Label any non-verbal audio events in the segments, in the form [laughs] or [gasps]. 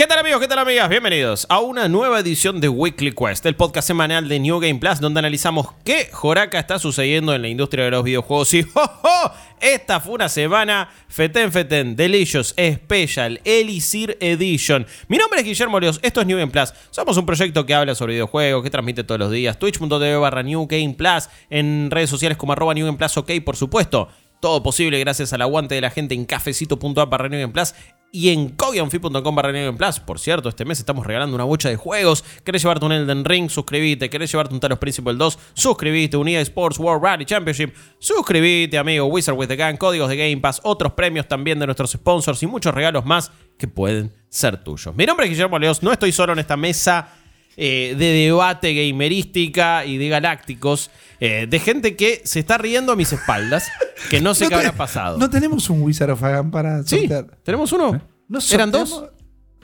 ¿Qué tal amigos? ¿Qué tal amigas? Bienvenidos a una nueva edición de Weekly Quest, el podcast semanal de New Game Plus, donde analizamos qué joraca está sucediendo en la industria de los videojuegos. [laughs] Y ¡oh, esta fue una semana Feten Feten, Delicious, Special, Elisir Edition. Mi nombre es Guillermo Leos, esto es New Game Plus. Somos un proyecto que habla sobre videojuegos, que transmite todos los días. Twitch.tv barra New Game Plus, en redes sociales como arroba New Game Plus, ok, por supuesto. Todo posible gracias al aguante de la gente en cafecito.app barra New Game Plus y en cogianfi.com barra Game Plus. Por cierto, este mes estamos regalando una bocha de juegos. ¿Querés llevarte un Elden Ring? Suscríbete. ¿Querés llevarte un Talos Principle 2? Suscríbete. Unida Sports World Rally Championship. Suscríbete, amigo. Wizard with the Gang. Códigos de Game Pass. Otros premios también de nuestros sponsors y muchos regalos más que pueden ser tuyos. Mi nombre es Guillermo Leos. No estoy solo en esta mesa eh, de debate gamerística y de galácticos, eh, de gente que se está riendo a mis espaldas, que no sé qué habrá pasado. No tenemos un Wizard of Agan para sí, sortear. tenemos uno. No ¿Eran dos?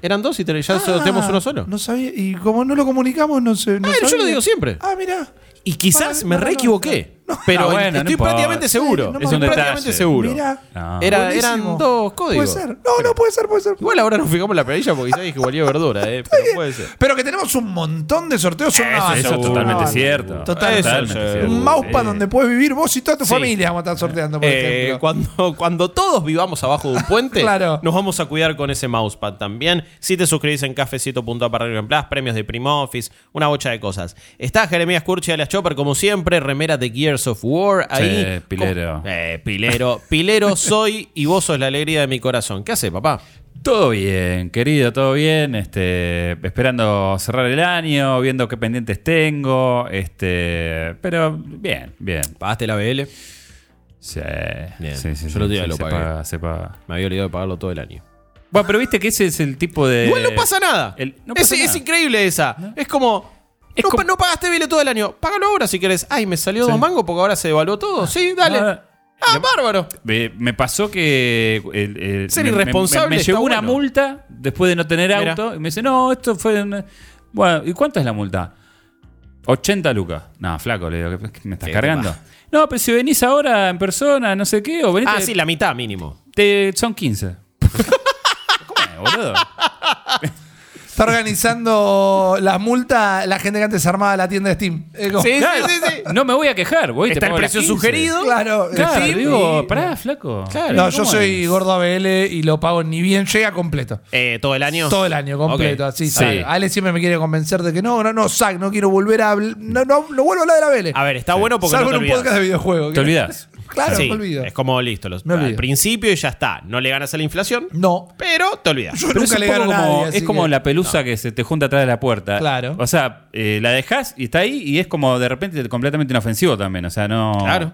Eran dos y te- ya Ah, tenemos uno solo. No sabía. Y como no lo comunicamos, no sé. No Ah, yo sabía. lo digo siempre. Ah, mira. Y quizás Para- me para- re equivoqué. [laughs] Pero bueno, no estoy prácticamente seguro. Estoy me- prácticamente detalle. seguro. Era- Buenísimo. eran dos códigos. Puede ser. No, no puede ser, puede ser. Igual ahora nos fijamos en la planilla porque sabéis que volvió verdura, eh. Pero puede ser. Pero que tenemos un montón de sorteos. Son una Eso, es totalmente cierto. Total. Totalmente Eso, cierto. Un mousepad Sí. donde puedes vivir vos y toda tu Sí. familia. Vamos a estar sorteando, por Eh, ejemplo. cuando, cuando todos vivamos abajo de un puente, [laughs] Claro. nos vamos a cuidar con ese mousepad también. Si te suscribís en cafecito.app en Plus, premios de Primo Office, una bocha de cosas. Está Jeremías Curchi alias Chopper, como siempre, remera de Gears of War. Ahí. Sí, pilero. Eh, pilero. Pilero [laughs] soy y vos sos la alegría de mi corazón. ¿Qué hace, papá? Todo bien, querido, todo bien. Este, esperando cerrar el año, viendo qué pendientes tengo. Este, pero bien, bien. ¿Pagaste la BL? Sí, Bien. sí, sí, Yo sí, lo sí, lo se pagué. paga, se paga. Me había olvidado de pagarlo todo el año. Bueno, pero viste que ese es el tipo de. Igual no pasa nada. el- no es, pasa es nada. increíble esa. Es como. Es no, como- no pagaste BL todo el año. Págalo ahora si querés. Ay, me salió Sí. dos mangos porque ahora se devaluó todo. Sí, dale. Ah, Ah, bárbaro. Me, me pasó que. el- el- Ser me- irresponsable Me, llegó una multa después de no tener Mira. auto. Y me dice, no, esto fue. una- Bueno, ¿y cuánto es la multa? 80 lucas. No, flaco, le digo, ¿qué- ¿me estás cargando? No, pero si venís ahora en persona, no sé qué, o venís. Ah, sí, la mitad mínimo. te- son 15. [laughs] ¿Cómo es, boludo? [laughs] Está organizando la multa la gente que antes armaba la tienda de Steam. Es como- Sí, Claro, sí, sí. [laughs] No me voy a quejar, voy Está el las precio 15. sugerido. Claro, Claro, Steam digo, y- pará, flaco. Claro. No, ¿Cómo yo soy es? gordo ABL y lo pago ni bien llega completo. Eh, ¿Todo el año? Todo el año completo, Ok. así. Sí. sale. Ale siempre me quiere convencer de que no, no, no, Zack, no quiero volver a hablar. No, no, no vuelvo a hablar de la BL. A ver, está bueno porque Salvo no te en un olvidas. podcast de videojuegos. Te olvidas. Claro, Sí, me olvido. es como listo. Los, Me olvido. al principio y ya está. No le ganas a la inflación, No. pero te olvidas. Yo Pero nunca es le un gano poco a nadie. como, así es como que- la pelusa que se te junta atrás de la puerta. Claro. O sea, eh, la dejas y está ahí y es como de repente completamente inofensivo también. O sea, no. Claro.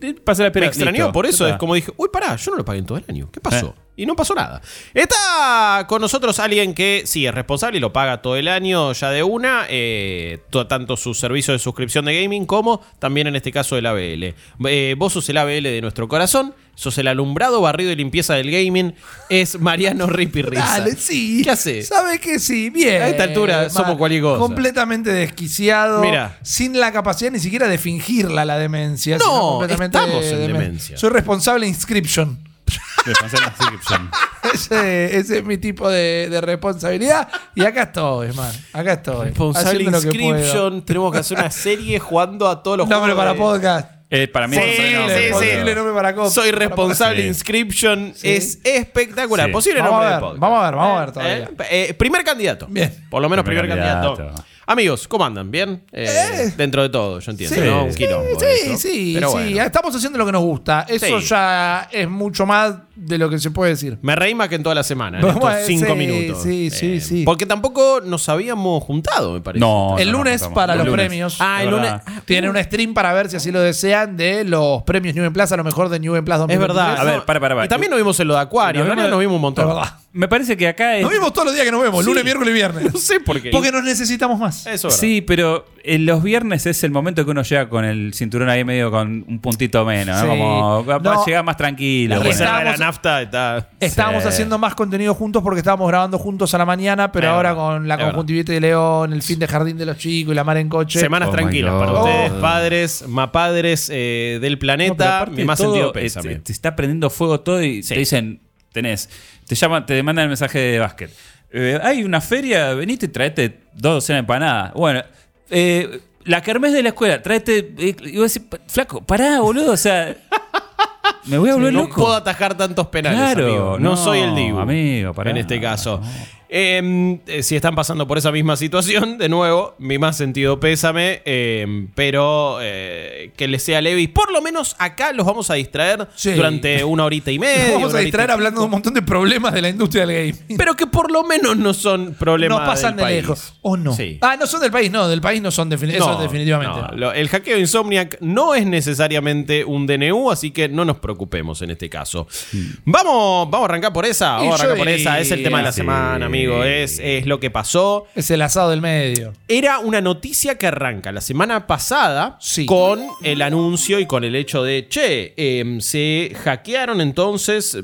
Eh, Pasa la Me extrañó, listo. por eso Ya es está. como dije, uy, pará, yo no lo pagué en todo el año. ¿Qué pasó? Y no pasó nada. Está con nosotros alguien que sí es responsable y lo paga todo el año ya de una, eh, to- tanto su servicio de suscripción de gaming como también en este caso el ABL. Eh, vos sos el ABL de nuestro corazón, sos el alumbrado, barrido y limpieza del gaming, es Mariano Ripirriza. Dale, sí. ¿Qué hace? ¿Sabe que sí? Bien. A esta altura somos cualquier cosa. Completamente desquiciado. Mira. Sin la capacidad ni siquiera de fingirla la demencia. No, estamos en demen- demencia. Soy responsable de Inscription. Suscripción. [laughs] Ese, ese es mi tipo de, de responsabilidad. Y acá estoy, man. Acá estoy. Responsable haciendo lo que puedo. Inscription, tenemos que hacer una serie jugando a todos los Nombre juegos para de- podcast. Eh, para mí Sí, sí, nombre, sí. Posible nombre para co- Soy para responsable Sí. Inscription. Sí. Es espectacular. Sí. Posible Vamos nombre a de ver, podcast. vamos a ver, vamos a ver todavía. Eh, eh, primer candidato. Bien. Por lo menos primer, Primer candidato. Amigos, ¿cómo andan? ¿Bien? Eh, Eh. Dentro de todo, yo entiendo. Sí, ¿no? Un sí, quilombo sí, eso. sí, Pero sí. Estamos haciendo lo que nos gusta. Eso Sí. ya es mucho más de lo que se puede decir. Me reí más que en toda la semana, en estos cinco sí, minutos. sí, sí, Eh, sí. Porque tampoco nos habíamos juntado, me parece. No. el no, lunes para el los lunes. premios. Ah, el Es lunes. ah, Tienen un stream para ver si así lo desean de los premios New en Plaza, a lo mejor de New en Plaza Es verdad. 2023. A ver, para, para, para. Y también nos vimos en lo de Acuario. Nos En realidad vimos- nos vimos un Es montón. verdad. Me parece que acá es. Nos vimos todos los días que nos vemos, Sí. lunes, miércoles y viernes. [laughs] No sé por qué. Porque nos necesitamos más. Eso es verdad. Sí, pero en los viernes es el momento que uno llega con el cinturón ahí medio con un puntito menos, ¿no? Sí. Como va, va No. a llegar más tranquilo. La bueno. reserva estábamos- nafta está. Estábamos Sí. haciendo más contenido juntos porque estábamos grabando juntos a la mañana, pero Es ahora verdad, con la es conjuntivitis de León, el fin de jardín de los chicos y la mar en coche. Semanas Oh tranquilas para ustedes, Oh. padres, mapadres eh, del No, planeta. mi más todo, sentido pésame. te, te está prendiendo fuego todo y Sí. te dicen, tenés, te llaman, te demandan el mensaje de básquet. eh, hay una feria, venite y traete dos docenas de empanadas. Bueno, eh, la kermés de la escuela, traete. eh, y vos decís, "Pa- flaco, pará, boludo, o sea. [laughs] me voy a volver no loco. puedo atajar tantos penales. Claro, amigo. No, no, soy el Dibu. amigo, pará. en este caso. Eh, si están pasando por esa misma situación, de nuevo, mi más sentido pésame, eh, pero eh, que les sea leve. Y por lo menos acá los vamos a distraer Sí. durante una horita y [laughs] media. Nos vamos a distraer hablando de un montón de problemas de la industria del gaming. Pero que por lo menos no son problemas No pasan del de país. lejos. ¿O no? Sí. Ah, no son del país, no. Del país no son defini- eso No, definitivamente. no. Lo- el hackeo Insomniac no es necesariamente un DNU, así que no nos preocupemos en este caso. Vamos, vamos a arrancar por esa. Vamos a arrancar por esa. Es el tema de la semana, sí. Amigo. Es, es lo que pasó. Es el asado del medio. Era una noticia que arranca la semana pasada Sí. con el anuncio y con el hecho de, che, em, se hackearon entonces eh,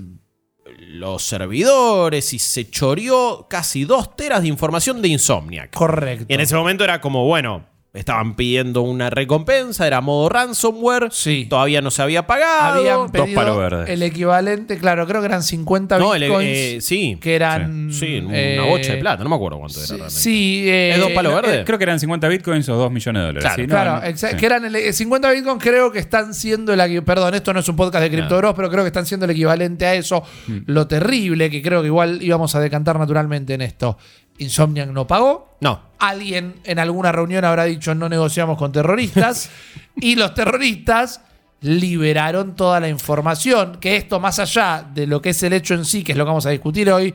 los servidores y se choreó casi dos teras de información de Insomniac. Correcto. Y en ese momento era como, bueno, estaban pidiendo una recompensa, era modo ransomware, Sí. todavía no se había pagado. Habían dos pedido palos verdes. el equivalente, claro, creo que eran 50 no, el- bitcoins. eh, sí. que eran. Sí, una eh, bocha de plata, no me acuerdo cuánto era realmente. sí, eh, ¿Es dos palos no, verdes? Eh, creo que eran 50 bitcoins o 2 millones de dólares. Claro, ¿sí? No, Claro, no, exa- sí. que eran el, eh, 50 bitcoins creo que están siendo el perdón, esto no es un podcast de Crypto Bros, pero creo que están siendo el equivalente a eso. Mm. Lo terrible que creo que igual íbamos a decantar naturalmente en esto. Insomniac no pagó. No. Alguien en alguna reunión habrá dicho no negociamos con terroristas [laughs] y los terroristas liberaron toda la información, que esto más allá de lo que es el hecho en sí, que es lo que vamos a discutir hoy,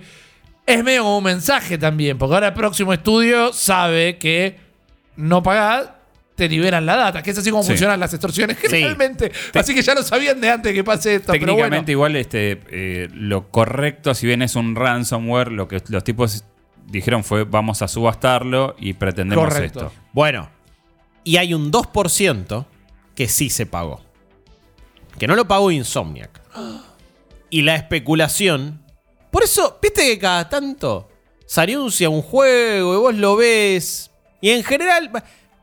es medio como un mensaje también, porque ahora el próximo estudio sabe que no pagás, te liberan la data, que es así como Sí. funcionan las extorsiones generalmente. Así que ya lo sabían de antes que pase esto, pero bueno. Técnicamente, igual, este, eh, lo correcto, si bien es un ransomware, lo que los tipos dijeron fue vamos a subastarlo y pretendemos Correcto. esto. Bueno, y hay un 2% que sí se pagó. Que no lo pagó Insomniac. [gasps] Y la especulación. Por eso, viste que cada tanto se anuncia un juego y vos lo ves. Y en general,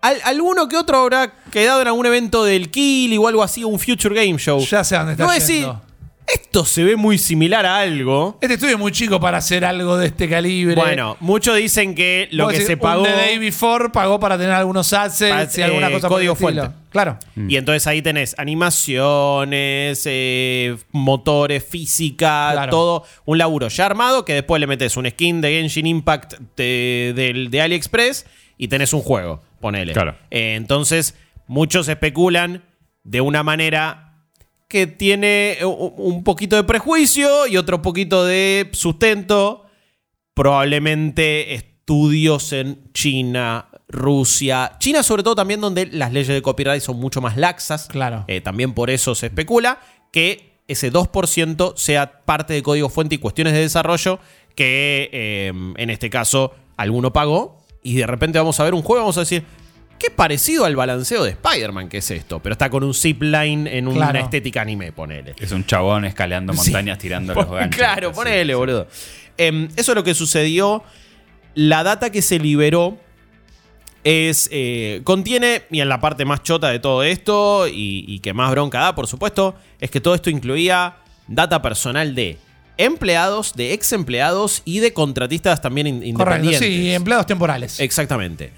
al- alguno que otro habrá quedado en algún evento del Kill o algo así, un Future Game Show. Ya sé dónde está yendo. Esto se ve muy similar a algo. Este estudio es muy chico para hacer algo de este calibre. Bueno, muchos dicen que lo Vos que decís, se pagó. Un The Day Before pagó para tener algunos assets y alguna eh, cosa por el código fuente. Claro. Y entonces ahí tenés animaciones, eh, motores, física, Claro. todo. Un laburo ya armado que después le metes un skin de Genshin Impact de, del- de AliExpress y tenés un juego. Ponele. Claro. Eh, entonces, muchos especulan de una manera que tiene u- un poquito de prejuicio y otro poquito de sustento. Probablemente estudios en China, Rusia. China, sobre todo, también donde las leyes de copyright son mucho más laxas. Claro. Eh, también por eso se especula que ese 2% sea parte de código fuente y cuestiones de desarrollo que eh, en este caso alguno pagó y de repente vamos a ver un juego, vamos a decir, qué parecido al balanceo de Spider-Man que es esto, pero está con un zipline en una Claro. estética anime, ponele. Es un chabón escalando montañas tirando los [laughs] ganchos. Claro, ponele, sí. boludo. Em, eso es lo que sucedió. La data que se liberó es. eh, contiene, y en la parte más chota de todo esto, y, y que más bronca da, por supuesto, es que todo esto incluía data personal de empleados, de ex empleados y de contratistas también in- Correcto. independientes. Sí, empleados temporales. Exactamente.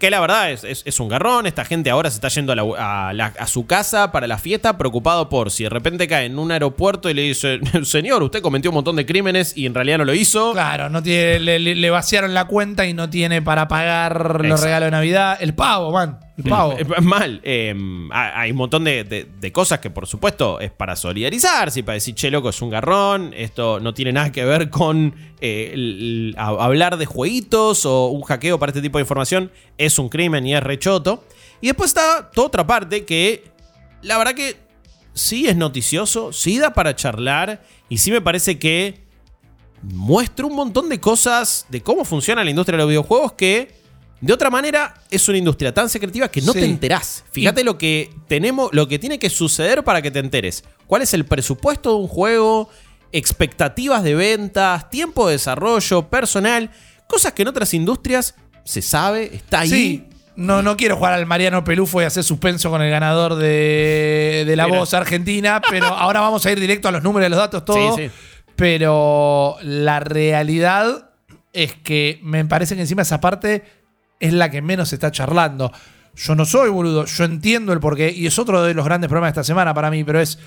Que la verdad es, es- es un garrón. Esta gente ahora se está yendo a, la- a la- a su casa para la fiesta preocupado por si de repente cae en un aeropuerto y le dice, [laughs] señor, usted cometió un montón de crímenes y en realidad no lo hizo. Claro, no tiene, le, vaciaron la cuenta y no tiene para pagar los regalos de Navidad. El pavo, man. Pavo. Eh, Mal. Eh, ha- hay un montón de, de- cosas que, por supuesto, es para solidarizarse y para decir, che, loco, es un garrón. Esto no tiene nada que ver con eh, hablar de jueguitos o un hackeo para este tipo de información. Es un crimen y es rechoto. Y después está toda otra parte que, la verdad que sí es noticioso, sí da para charlar y sí me parece que muestra un montón de cosas de cómo funciona la industria de los videojuegos que de otra manera es una industria tan secretiva que no Sí. te enterás. Fíjate lo que tenemos, lo que tiene que suceder para que te enteres. ¿Cuál es el presupuesto de un juego? Expectativas de ventas, tiempo de desarrollo, personal, cosas que en otras industrias se sabe, está ahí. Sí. No, no quiero jugar al Mariano Pelufo y hacer suspenso con el ganador de, de la Mira. voz argentina, pero [laughs] ahora vamos a ir directo a los números, a los datos, todo. Sí, sí. Pero la realidad es que me parece que encima esa parte es la que menos está charlando. Yo no soy boludo, yo entiendo el porqué y es otro de los grandes problemas de esta semana para mí, pero es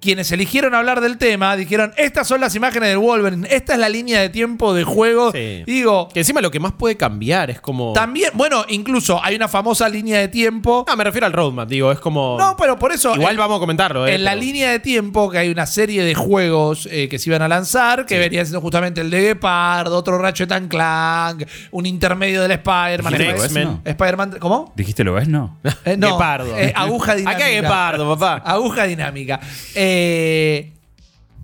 quienes eligieron hablar del tema dijeron, estas son las imágenes del Wolverine, esta es la línea de tiempo de juego. Sí. Digo, Que encima lo que más puede cambiar es como. también, bueno, incluso hay una famosa línea de tiempo. Ah, me refiero al roadmap, digo, es como. No, pero por eso... Igual en- vamos a comentarlo, ¿eh? en la pero- línea de tiempo que hay una serie de juegos eh, que se iban a lanzar, que venían siendo justamente el de Gepard, otro Ratchet and Clank, un intermedio del Spider-Man. Spider-. Spider-Man, ¿cómo? ¿Dijiste lo ves? No. Eh, no, Guepardo. eh, aguja dinámica. [laughs] Acá hay guepardo, papá. Aguja dinámica. Eh,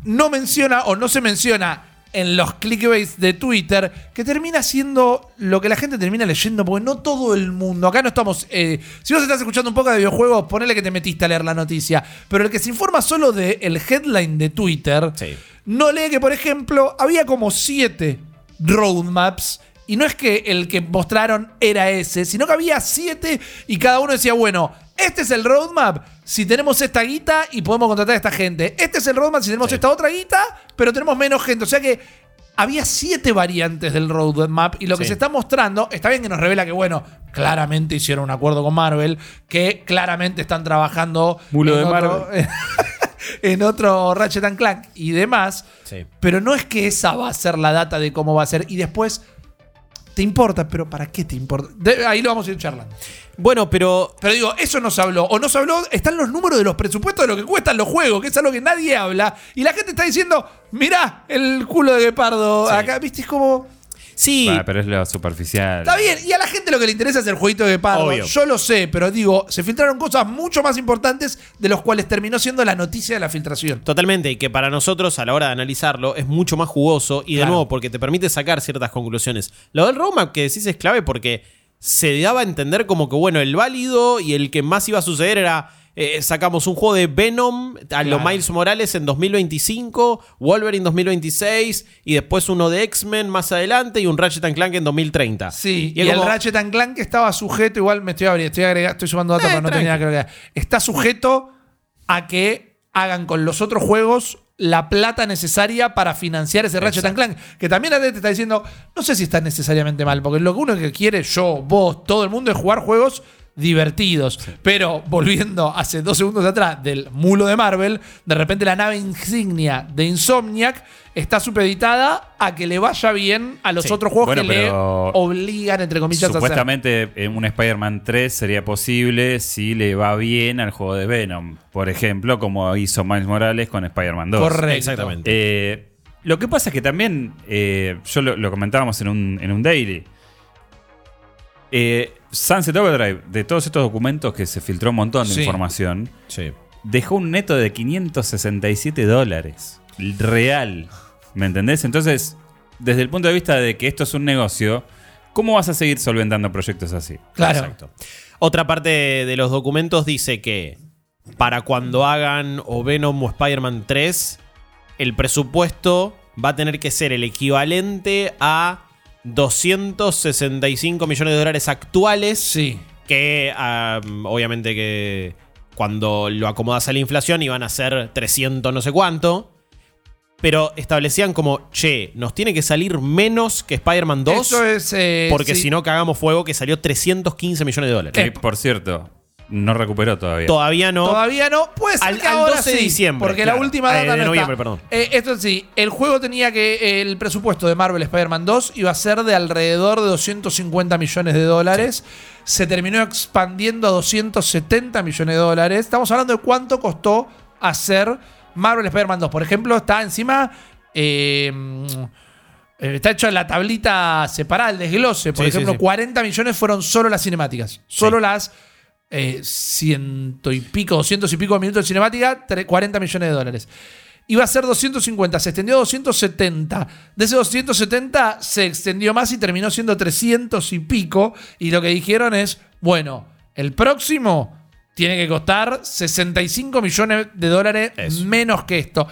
no menciona o no se menciona en los clickbaits de Twitter que termina siendo lo que la gente termina leyendo, porque no todo el mundo. Acá no estamos. eh, si vos estás escuchando un poco de videojuegos, ponele que te metiste a leer la noticia. Pero el que se informa solo del headline de Twitter, Sí. no lee que, por ejemplo, había como siete roadmaps. Y no es que el que mostraron era ese, sino que había siete y cada uno decía, bueno, este es el roadmap si tenemos esta guita y podemos contratar a esta gente. Este es el roadmap si tenemos esta otra guita, pero tenemos menos gente. O sea que había siete variantes del roadmap y lo que Sí. se está mostrando, está bien que nos revela que, bueno, claramente hicieron un acuerdo con Marvel, que claramente están trabajando de otro- [laughs] en otro Ratchet and Clank y demás. Sí. Pero no es que esa va a ser la data de cómo va a ser. Y después, te importa, pero ¿para qué te importa? De- ahí lo vamos a ir charlando. Bueno, pero. Pero digo, eso no se habló. O no se habló, están los números de los presupuestos de lo que cuestan los juegos, que es algo que nadie habla. Y la gente está diciendo, mirá el culo de Guepardo. Acá, viste, es como... Sí. Ah, pero es lo superficial. Está bien, y a la gente lo que le interesa es el jueguito de Guepardo. Obvio. Yo lo sé, pero digo, se filtraron cosas mucho más importantes de los cuales terminó siendo la noticia de la filtración. Totalmente, y que para nosotros a la hora de analizarlo es mucho más jugoso y de Claro. nuevo porque te permite sacar ciertas conclusiones. Lo del roadmap que decís es clave porque se daba a entender como que, bueno, el válido y el que más iba a suceder era, eh, sacamos un juego de Venom a lo Claro. Miles Morales en 2025, Wolverine 2026 y después uno de X-Men más adelante y un Ratchet and Clank en 2030. Sí, y, el Ratchet and Clank estaba sujeto, igual me estoy abriendo, estoy agregando, estoy sumando datos Eh, para no nada que agregar. Está sujeto a que hagan con los otros juegos la plata necesaria para financiar ese Ratchet and Clank. Que también la gente te está diciendo, no sé si está necesariamente mal, porque lo que uno que quiere, yo, vos, todo el mundo, es jugar juegos divertidos. Pero volviendo hace dos segundos atrás del mulo de Marvel, de repente la nave insignia de Insomniac está supeditada a que le vaya bien a los Sí. otros juegos Bueno, que le obligan, entre comillas, a hacer. Supuestamente en un Spider-Man 3 sería posible si le va bien al juego de Venom. Por ejemplo, como hizo Miles Morales con Spider-Man 2. Correcto. Exactamente. Eh, lo que pasa es que también, eh, yo lo, lo comentábamos en un, en un daily. Eh, Sunset Overdrive, de todos estos documentos que se filtró un montón de Sí. información, Sí. dejó un neto de 567 dólares. Real. ¿Me entendés? Entonces, desde el punto de vista de que esto es un negocio, ¿cómo vas a seguir solventando proyectos así? Claro. Exacto. Otra parte de los documentos dice que para cuando hagan o Venom o Spider-Man 3, el presupuesto va a tener que ser el equivalente a 265 millones de dólares actuales. Sí. Que obviamente que cuando lo acomodas a la inflación iban a ser 300 no sé cuánto. Pero establecían como, che, nos tiene que salir menos que Spider-Man 2. Eso es. eh, Porque sí. si no cagamos fuego que salió 315 millones de dólares. Que, por cierto, no recuperó todavía. Todavía no. Todavía no. Puede ser Al- que al ahora 12 de sí, diciembre, Porque claro. la última Eh, data de no noviembre, está. perdón. Eh, esto sí, el juego tenía que. El presupuesto de Marvel Spider-Man 2 iba a ser de alrededor de 250 millones de dólares. Se terminó expandiendo a 270 millones de dólares. Estamos hablando de cuánto costó hacer Marvel Spider-Man 2. Por ejemplo, está encima. eh, Está hecho en la tablita separada, el desglose. Por sí, ejemplo, sí. 40 millones fueron solo las cinemáticas. Solo las eh, ciento y pico, doscientos y pico minutos de cinemática, tre- 40 millones de dólares. Iba a ser 250, se extendió a 270. De ese 270 se extendió más y terminó siendo 300 y pico. Y lo que dijeron es, bueno, el próximo tiene que costar 65 millones de dólares Eso. menos que esto.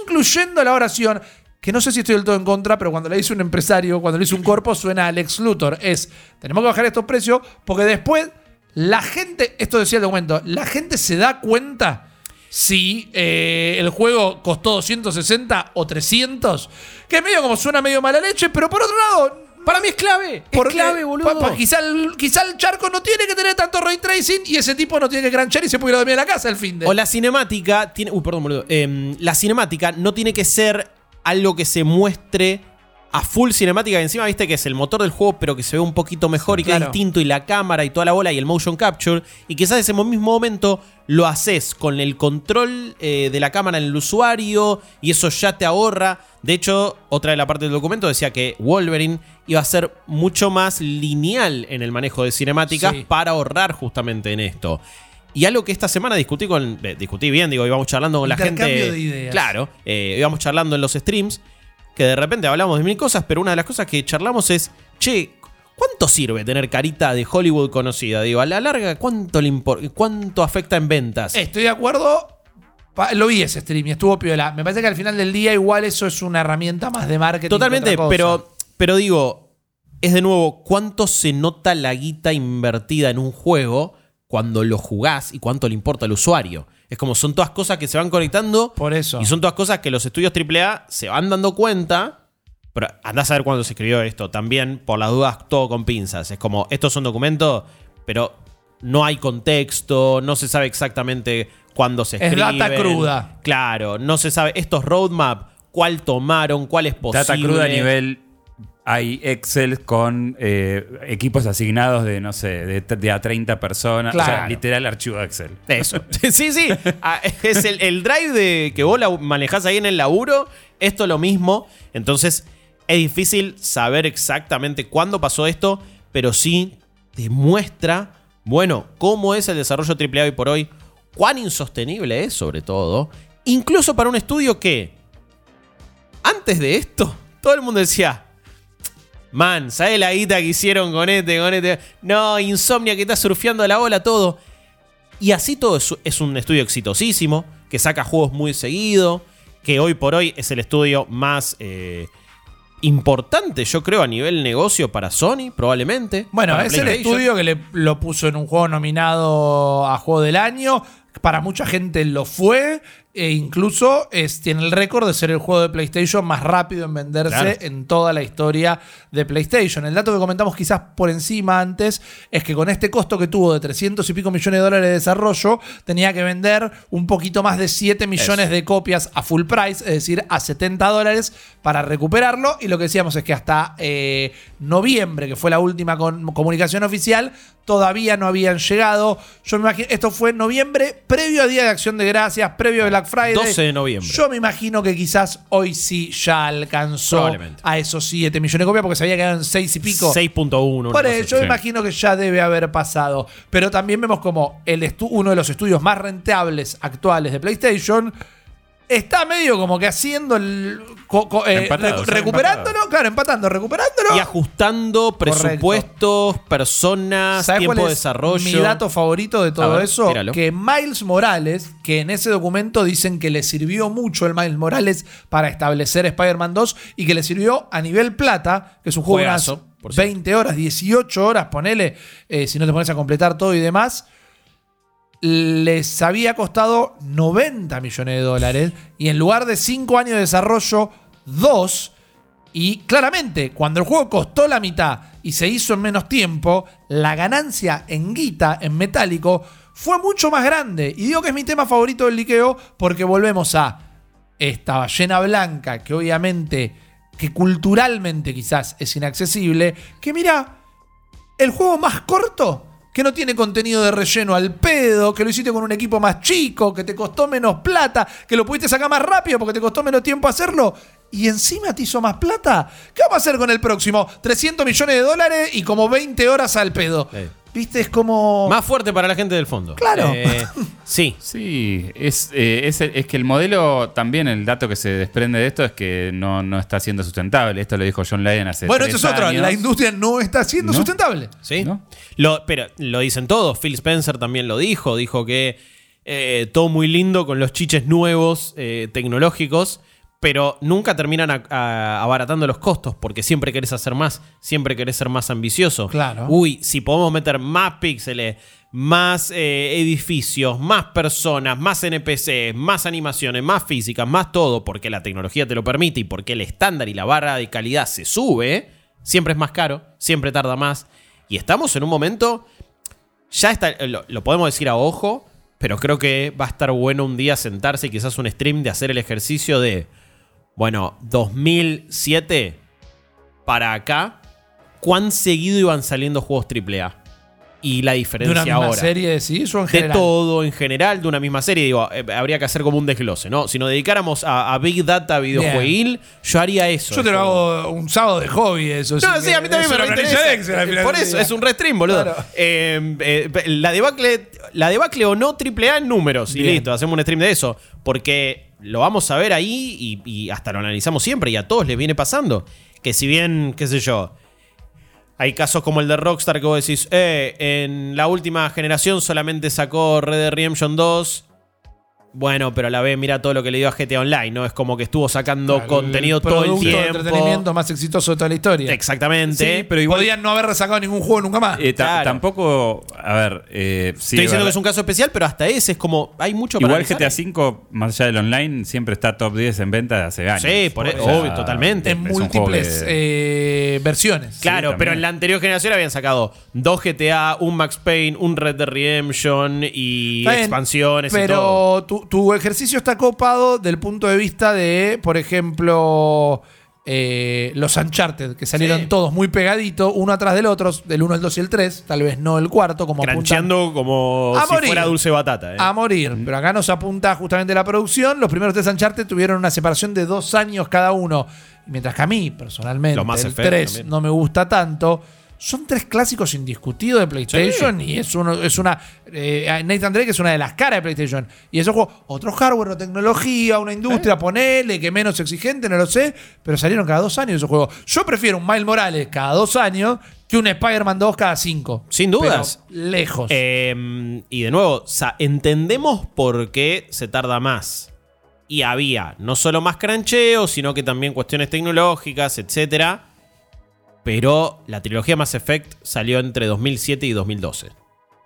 Incluyendo la oración, que no sé si estoy del todo en contra, pero cuando le dice un empresario, cuando le dice un corpo, suena a Alex Luthor. Es, tenemos que bajar estos precios porque después la gente, esto decía el documento, la gente se da cuenta si eh, el juego costó 260 o 300, que medio como suena medio mala leche, pero por otro lado, Para mí es clave. Es Porque- clave, boludo. pa- pa- quizá, el, quizá el charco no tiene que tener tanto ray tracing y ese tipo no tiene que granchar y se puede ir a dormir a la casa el fin de. O la cinemática tiene. Uy, perdón, boludo. Em, la cinemática no tiene que ser algo que se muestre a full cinemática. que Encima, viste que es el motor del juego, pero que se ve un poquito mejor y que es distinto. Y la cámara y toda la bola y el motion capture. Y quizás ese mismo momento lo haces con el control eh, de la cámara en el usuario. Y eso ya te ahorra. De hecho, otra de la parte del documento decía que Wolverine iba a ser mucho más lineal en el manejo de cinemáticas Sí. para ahorrar justamente en esto. Y algo que esta semana discutí con. eh, discutí bien, digo, íbamos charlando con la gente. De ideas. Claro, eh, íbamos charlando en los streams. Que de repente hablamos de mil cosas, pero una de las cosas que charlamos es. Che, ¿cuánto sirve tener carita de Hollywood conocida? Digo, a la larga, ¿cuánto, le impor- cuánto afecta en ventas? Estoy de acuerdo. Lo vi ese stream y estuvo piola. Me parece que al final del día igual eso es una herramienta más de marketing. que Totalmente, pero, pero digo, es de nuevo, ¿cuánto se nota la guita invertida en un juego cuando lo jugás y cuánto le importa al usuario? Es como son todas cosas que se van conectando Por eso. y son todas cosas que los estudios AAA se van dando cuenta. Pero andás a ver cuándo se escribió esto. También, por las dudas, todo con pinzas. Es como, estos son documentos, pero no hay contexto, no se sabe exactamente cuándo se Es escriben. data cruda. Claro, no se sabe. Estos roadmap, cuál tomaron, cuál es posible. Data cruda a nivel. Hay Excel con eh, equipos asignados de, no sé, de, de a 30 personas. O sea, literal archivo Excel. Eso. [laughs] sí, sí. Ah, Es el, el drive de que vos la manejás ahí en el laburo. Esto lo mismo. Entonces, es difícil saber exactamente cuándo pasó esto, pero sí demuestra, bueno, cómo es el desarrollo AAA hoy por hoy, cuán insostenible es, sobre todo, incluso para un estudio que, antes de esto, todo el mundo decía. Man, ¿sabes la guita que hicieron con este, con este? No, Insomnia que está surfeando la ola, todo. Y así todo es, es un estudio exitosísimo, que saca juegos muy seguido, que hoy por hoy es el estudio más eh, importante, yo creo, a nivel negocio para Sony, probablemente. Bueno, es el estudio que le, lo puso en un juego nominado a Juego del Año. Para mucha gente lo fue. E incluso es, tiene el récord de ser el juego de PlayStation más rápido en venderse Claro. en toda la historia de PlayStation. El dato que comentamos quizás por encima antes es que con este costo que tuvo de 300 y pico millones de dólares de desarrollo, tenía que vender un poquito más de 7 millones de copias a full price, es decir, a 70 dólares para recuperarlo. Y lo que decíamos es que hasta eh, noviembre, que fue la última con- comunicación oficial, todavía no habían llegado. Yo me imagino, esto fue en noviembre, previo a Día de Acción de Gracias, previo a Black Friday. 12 de noviembre. Yo me imagino que quizás hoy sí ya alcanzó a esos 7 millones de copias porque se había quedado en 6 y pico. 6.1. una Por eso, yo me sí. imagino que ya debe haber pasado. Pero también vemos como el estu- uno de los estudios más rentables actuales de PlayStation está medio como que haciendo el. co- co- eh, Empatado, recu- son recuperándolo, claro, empatando, recuperándolo. Y ajustando presupuestos, personas, ¿Sabes tiempo cuál de es desarrollo. Mi dato favorito de todo A ver, eso, tíralo. que Miles Morales, que en ese documento dicen que le sirvió mucho el Miles Morales para establecer Spider-Man 2 y que le sirvió a nivel plata, que es un juego de unas Juegazo, por cierto. 20 horas, 18 horas, ponele, eh, si no te pones a completar todo y demás. Les había costado 90 millones de dólares y en lugar de 5 años de desarrollo, 2. Y claramente, cuando el juego costó la mitad y se hizo en menos tiempo, la ganancia en guita, en metálico, fue mucho más grande. Y digo que es mi tema favorito del liqueo porque volvemos a esta ballena blanca que obviamente, que culturalmente quizás es inaccesible, que mira, el juego más corto, que no tiene contenido de relleno al pedo, que lo hiciste con un equipo más chico, que te costó menos plata, que lo pudiste sacar más rápido porque te costó menos tiempo hacerlo, y encima te hizo más plata. ¿Qué vamos a hacer con el próximo? 300 millones de dólares y como 20 horas al pedo. ¿Viste? Es como... Más fuerte para la gente del fondo. Claro. Eh, sí. [laughs] Sí, es, eh, es, es que el modelo también, el dato que se desprende de esto es que no, no está siendo sustentable. Esto lo dijo John Lydon hace bueno, eso es otro. años. La industria no está siendo ¿No? sustentable. Sí. ¿No? Lo, pero lo dicen todos. Phil Spencer también lo dijo. Dijo que eh, todo muy lindo con los chiches nuevos, eh, tecnológicos, pero nunca terminan a- a- abaratando los costos porque siempre querés hacer más, siempre querés ser más ambicioso. Claro. Uy, si podemos meter más píxeles, más eh, edificios, más personas, más NPCs, más animaciones, más físicas, más todo, porque la tecnología te lo permite y porque el estándar y la barra de calidad se sube, siempre es más caro, siempre tarda más. Y estamos en un momento, ya está, lo, lo podemos decir a ojo, pero creo que va a estar bueno un día sentarse y quizás un stream de hacer el ejercicio de, bueno, 2007 para acá, ¿cuán seguido iban saliendo juegos AAA? Y la ¿De diferencia una misma ahora. serie decís o en De todo en general, de una misma serie, digo, eh, habría que hacer como un desglose, ¿no? Si nos dedicáramos a, a Big Data videojueguil, yo haría eso. Yo te lo hago un sábado de hobby, eso. No, sí, a mí también me lo reinteresa. Por eso, es un restream, boludo. Claro. Eh, eh, la, debacle, la debacle o no triple A en números. Y listo, hacemos un stream de eso. Porque lo vamos a ver ahí y, y hasta lo analizamos siempre y a todos les viene pasando. Que si bien, qué sé yo, hay casos como el de Rockstar que vos decís, eh, en la última generación solamente sacó Red Dead Redemption 2. Bueno, pero a la vez mira todo lo que le dio a GTA Online, ¿no? Es como que estuvo sacando Claro, contenido todo el producto de tiempo. entretenimiento más exitoso de toda la historia. Exactamente. Sí, pero igual. Podían no haber sacado ningún juego nunca más. eh, Claro. Tampoco. A ver. eh, sí, Estoy diciendo verdad. que es un caso especial, pero hasta ese es como. Hay mucho para Igual analizar. GTA V, más allá del online, siempre está top 10 en venta de hace años. Sí, por eso, sea, obvio, totalmente. en es un juego múltiples que- eh, versiones. Claro, Sí, pero en la anterior generación habían sacado dos GTA, un Max Payne, un Red Dead Redemption y bien, expansiones y todo. Pero tu, tu ejercicio está copado del punto de vista de, por ejemplo, eh, los Uncharted, que salieron Sí. todos muy pegaditos, uno atrás del otro, del 1, el 2 y el 3, tal vez no el cuarto, como Crancheando como A si morir. fuera dulce batata. ¿eh? a morir. Pero acá nos apunta justamente la producción. Los primeros tres Uncharted tuvieron una separación de dos años cada uno. Mientras que a mí, personalmente, Los Mass el Effect 3 también. no me gusta tanto. Son tres clásicos indiscutidos de PlayStation y es, uno, es una. eh, Nathan Drake es una de las caras de PlayStation. Y esos juegos, otro hardware tecnología, una industria, ponele, que menos exigente, no lo sé. Pero salieron cada dos años esos juegos. Yo prefiero un Miles Morales cada dos años que un Spider-Man 2 cada cinco. Sin dudas. Pero lejos. Eh, y de nuevo, entendemos por qué se tarda más. Y había no solo más crancheo, sino que también cuestiones tecnológicas, etc. Pero la trilogía Mass Effect salió entre 2007 y 2012.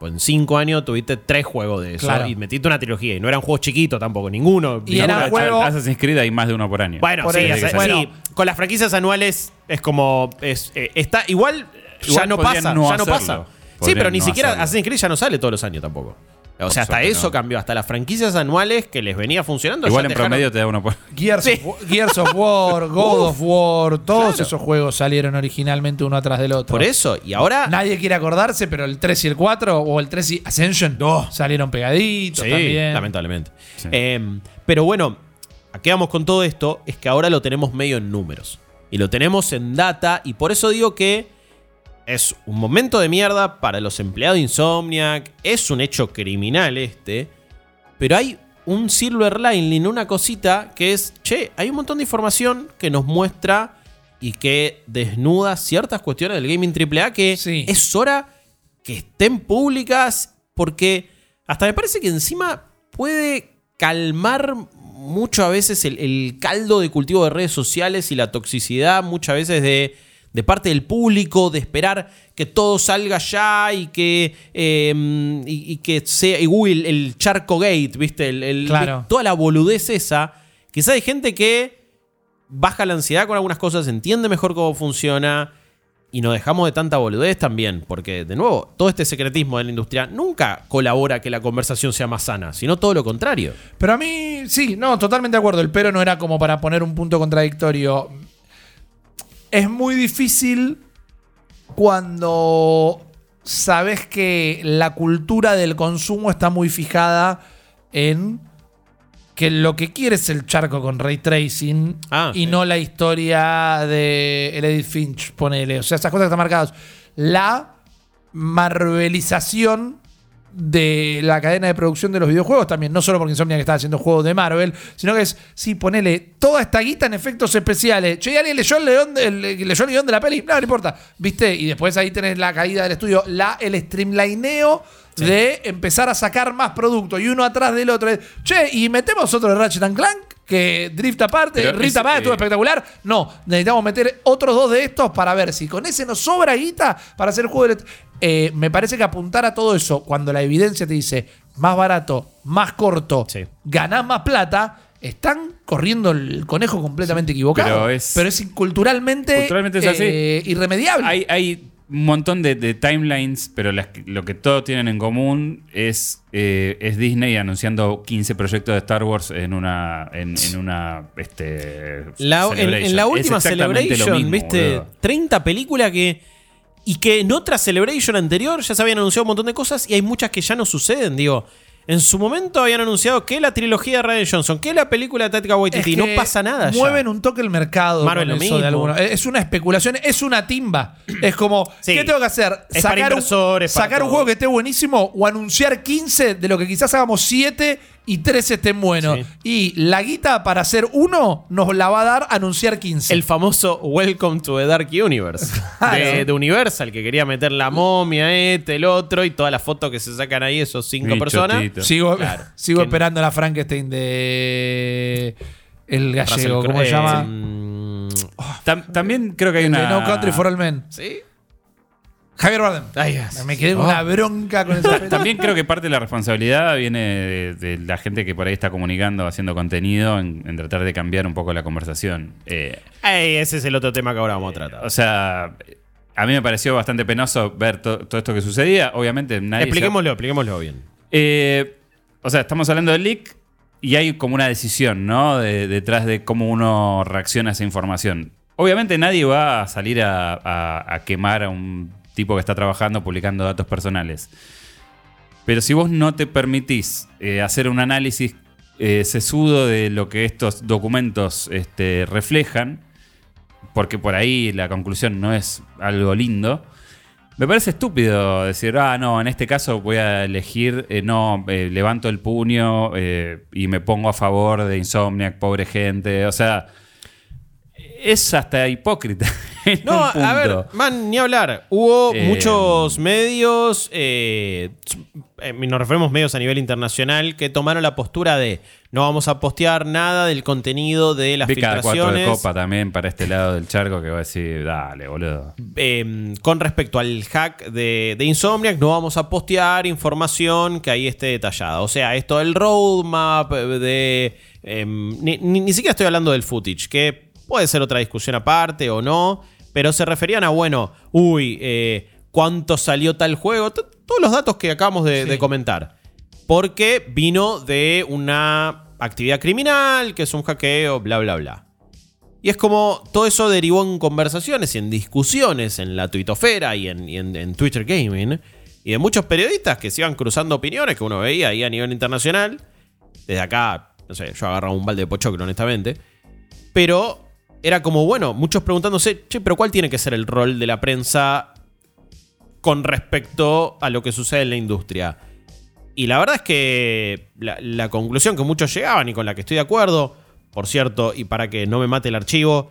Pues en cinco años tuviste tres juegos de eso Claro. y metiste una trilogía. Y no eran juegos chiquitos tampoco, ninguno. Y era Assassin's- juego- Assassin's Creed hay más de uno por año. Bueno, Por sí, Bueno. sí, con las franquicias anuales es como. es, eh, está igual, ya no pasa, no ya no pasa. Sí, pero ni no siquiera hacerlo. Assassin's Creed ya no sale todos los años tampoco. O sea, hasta eso no. cambió. Hasta las franquicias anuales que les venía funcionando. Igual en dejaron- promedio te da uno por. Gears, Sí. of, Gears of War, [laughs] God of War, todos Claro. esos juegos salieron originalmente uno atrás del otro. Por eso. Y ahora. Nadie quiere acordarse, pero el 3 y el 4 o el 3 y Ascension salieron pegaditos Sí, también. lamentablemente. Sí. Eh, pero bueno, a qué vamos con todo esto es que ahora lo tenemos medio en números. Y lo tenemos en data. Y por eso digo que es un momento de mierda para los empleados de Insomniac. Es un hecho criminal este. Pero hay un silver lining, una cosita que es, che, hay un montón de información que nos muestra y que desnuda ciertas cuestiones del gaming AAA que Sí. es hora que estén públicas porque hasta me parece que encima puede calmar mucho a veces el, el caldo de cultivo de redes sociales y la toxicidad muchas veces de, de parte del público, de esperar que todo salga ya y que, eh, y, y que sea y, uy, el, el charco gate, ¿viste? El, el- Claro. toda la boludez esa. Quizá hay gente que baja la ansiedad con algunas cosas, entiende mejor cómo funciona y nos dejamos de tanta boludez también, porque de nuevo, todo este secretismo de la industria nunca colabora a que la conversación sea más sana, sino todo lo contrario. Pero a mí, sí, no, totalmente de acuerdo. El pero no era como para poner un punto contradictorio. Es muy difícil cuando sabes que la cultura del consumo está muy fijada en que lo que quiere es el charco con ray tracing Ah, y sí. no la historia de Edith Finch, ponele. O sea, esas cosas que están marcadas. La marvelización de la cadena de producción de los videojuegos también, no solo porque Insomniac está haciendo juegos de Marvel, sino que es, sí, ponele toda esta guita en efectos especiales. Che, ¿y ¿alguien leyó el, león de- leyó el guion de la peli? No, no importa, ¿viste? Y después ahí tenés la caída del estudio, la, el streamlineo de empezar a sacar más productos y uno atrás del otro. Che, y metemos otro de Ratchet and Clank que drift aparte, Pero es, aparte, estuvo eh, espectacular. No, necesitamos meter otros dos de estos para ver si con ese nos sobra guita para hacer juego de... Eh, me parece que apuntar a todo eso cuando la evidencia te dice más barato, más corto, Sí. ganás más plata, están corriendo el conejo completamente equivocado. pero Pero es- es, culturalmente, Culturalmente es así. eh, irremediable. Hay, hay un montón de, de timelines, pero las lo que todos tienen en común es, eh, es Disney anunciando 15 proyectos de Star Wars en una. En, en una este, La- en, la última Celebration, mismo, viste, boludo. 30 películas que. Y que en otra Celebration anterior ya se habían anunciado un montón de cosas y hay muchas que ya no suceden, digo. En su momento habían anunciado que la trilogía de Ryan Johnson, que la película de Taika Es Waititi, que no pasa nada ya. Mueven un toque el mercado. Marvel con lo eso de mismo. alguno- Es una especulación, es una timba. [clears throat] Es como, Sí. ¿qué tengo que hacer? Es para un, sacar un juego que esté buenísimo o anunciar 15 de lo que quizás hagamos 7 y 3 estén buenos. Sí. Y la guita para hacer uno nos la va a dar anunciar 15. El famoso Welcome to the Dark Universe [laughs] Claro. de, de Universal, que quería meter la momia, este, el otro, y todas las fotos que se sacan ahí, esos cinco Bicho, personas. Tito. sigo Claro. sigo esperando la Frankenstein de. El Russell gallego, ¿cómo se llama? Tam- también creo que hay una. No Country for All Men. ¿Sí? Javier Bardem. Ay, yes. Me quedé con Oh. una bronca con esa peli. [laughs] También creo que parte de la responsabilidad viene de, de la gente que por ahí está comunicando, haciendo contenido, en, en tratar de cambiar un poco la conversación. Eh, Ay, ese es el otro tema que ahora vamos a tratar. o sea, a mí me pareció bastante penoso ver to- todo esto que sucedía. Obviamente, nadie. se- expliquémoslo, expliquémoslo bien. Eh, o sea, estamos hablando del leak y hay como una decisión, ¿no? De- detrás de cómo uno reacciona a esa información. Obviamente nadie va a salir a, a- a quemar a un tipo que está trabajando publicando datos personales. Pero si vos no te permitís eh, hacer un análisis eh, sesudo de lo que estos documentos este, reflejan, porque por ahí la conclusión no es algo lindo, me parece estúpido decir, ah, no, en este caso voy a elegir, eh, no, levanto el puño y me pongo a favor de Insomniac, pobre gente. O sea, es hasta hipócrita. [laughs] No, a ver, man, ni hablar. Hubo Eh, muchos medios, eh, eh, nos referimos medios a nivel internacional, que tomaron la postura de no vamos a postear nada del contenido de las Vi cada cuatro de filtraciones. copa también para este lado del charco que va a decir, dale, boludo. eh, con respecto al hack de, de Insomniac, no vamos a postear información que ahí esté detallada. O sea, esto del roadmap, eh, de. eh, ni, ni- ni siquiera estoy hablando del footage, que puede ser otra discusión aparte o no, pero se referían a, bueno, uy, eh, cuánto salió tal juego, todos los datos que acabamos de, Sí. de comentar. Porque vino de una actividad criminal, que es un hackeo, bla, bla, bla. Y es como todo eso derivó en conversaciones y en discusiones en la tuitofera y en, y en- en Twitter Gaming. Y de muchos periodistas que se iban cruzando opiniones que uno veía ahí a nivel internacional. Desde acá, no sé, yo agarraba un balde de pochoclo, honestamente. Pero era como, bueno, muchos preguntándose, che, pero ¿cuál tiene que ser el rol de la prensa con respecto a lo que sucede en la industria? Y la verdad es que la, la conclusión que muchos llegaban y con la que estoy de acuerdo, por cierto, y para que no me mate el archivo,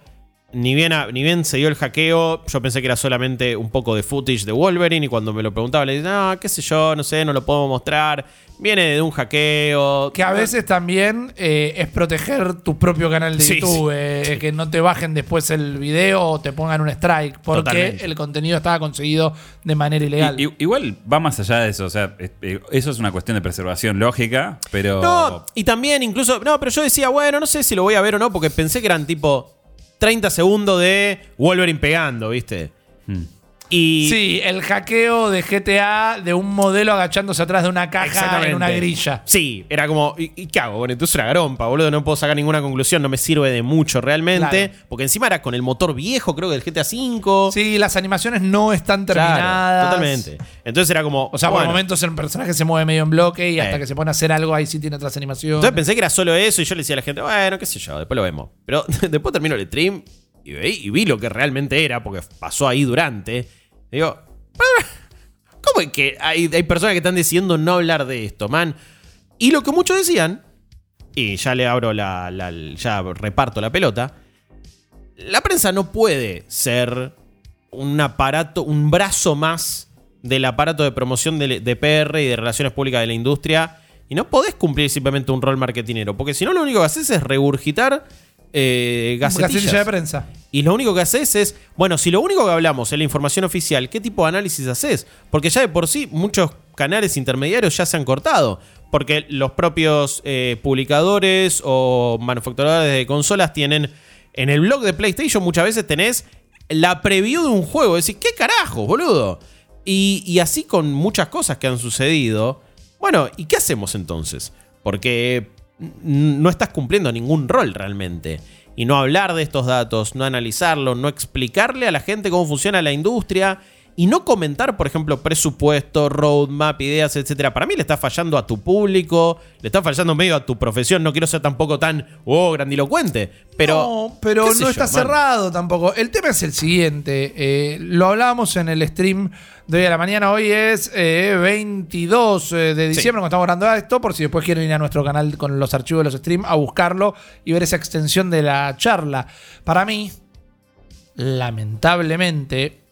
ni bien, a- ni bien se dio el hackeo, yo pensé que era solamente un poco de footage de Wolverine y cuando me lo preguntaba le dije, no, qué sé yo, no sé, no lo puedo mostrar, viene de un hackeo. Que a veces también eh, es proteger tu propio canal de Sí, YouTube. eh, que no te bajen después el video o te pongan un strike. Porque Totalmente. el contenido estaba conseguido de manera ilegal. Igual va más allá de eso. O sea, eh, eso es una cuestión de preservación lógica, pero. No, y también incluso, no, pero yo decía, bueno, no sé si lo voy a ver o no, porque pensé que eran tipo 30 segundos de Wolverine pegando, ¿viste? Hmm. Y Sí, el hackeo de GTA de un modelo agachándose atrás de una caja en una grilla. Sí, era como, ¿y, y qué hago? Bueno, entonces una garompa, boludo, no puedo sacar ninguna conclusión, no me sirve de mucho realmente. Claro. Porque encima era con el motor viejo, creo que del GTA V. Sí, las animaciones no están Claro, terminadas. totalmente. Entonces era como. O sea, por bueno. momentos el personaje se mueve medio en bloque y hasta Eh. que se pone a hacer algo ahí sí tiene otras animaciones. Entonces pensé que era solo eso y yo le decía a la gente, bueno, qué sé yo, después lo vemos. Pero [laughs] después termino el stream y vi, y vi lo que realmente era, porque pasó ahí durante. Digo, [laughs] ¿cómo es que hay, hay personas que están decidiendo no hablar de esto, man? Y lo que muchos decían, y ya le abro la, la- ya reparto la pelota, la prensa no puede ser un aparato, un brazo más del aparato de promoción de, de PR y de relaciones públicas de la industria. Y no podés cumplir simplemente un rol marketinero. Porque si no, lo único que haces es regurgitar eh, gacetillas. Gacetilla de prensa. Y lo único que haces es, bueno, si lo único que hablamos es la información oficial, ¿qué tipo de análisis haces? Porque ya de por sí muchos canales intermediarios ya se han cortado. porque los propios eh, publicadores o manufacturadores de consolas tienen. En el blog de PlayStation muchas veces tenés la preview de un juego. Decís, ¿qué carajo, boludo? Y, y así con muchas cosas que han sucedido. Bueno, ¿y qué hacemos entonces? Porque no estás cumpliendo ningún rol realmente. Y no hablar de estos datos, no analizarlo, no explicarle a la gente cómo funciona la industria y no comentar, por ejemplo, presupuesto, roadmap, ideas, etcétera. Para mí le está fallando a tu público, le está fallando medio a tu profesión. No quiero ser tampoco tan, oh, grandilocuente. Pero, no, pero no yo, está man. cerrado tampoco. El tema es el siguiente. eh, lo hablábamos en el stream de hoy a la mañana. Hoy es eh, 22 eh, de diciembre cuando estamos grabando esto. Por si después quieren ir a nuestro canal con los archivos de los streams a buscarlo y ver esa extensión de la charla. Para mí, lamentablemente,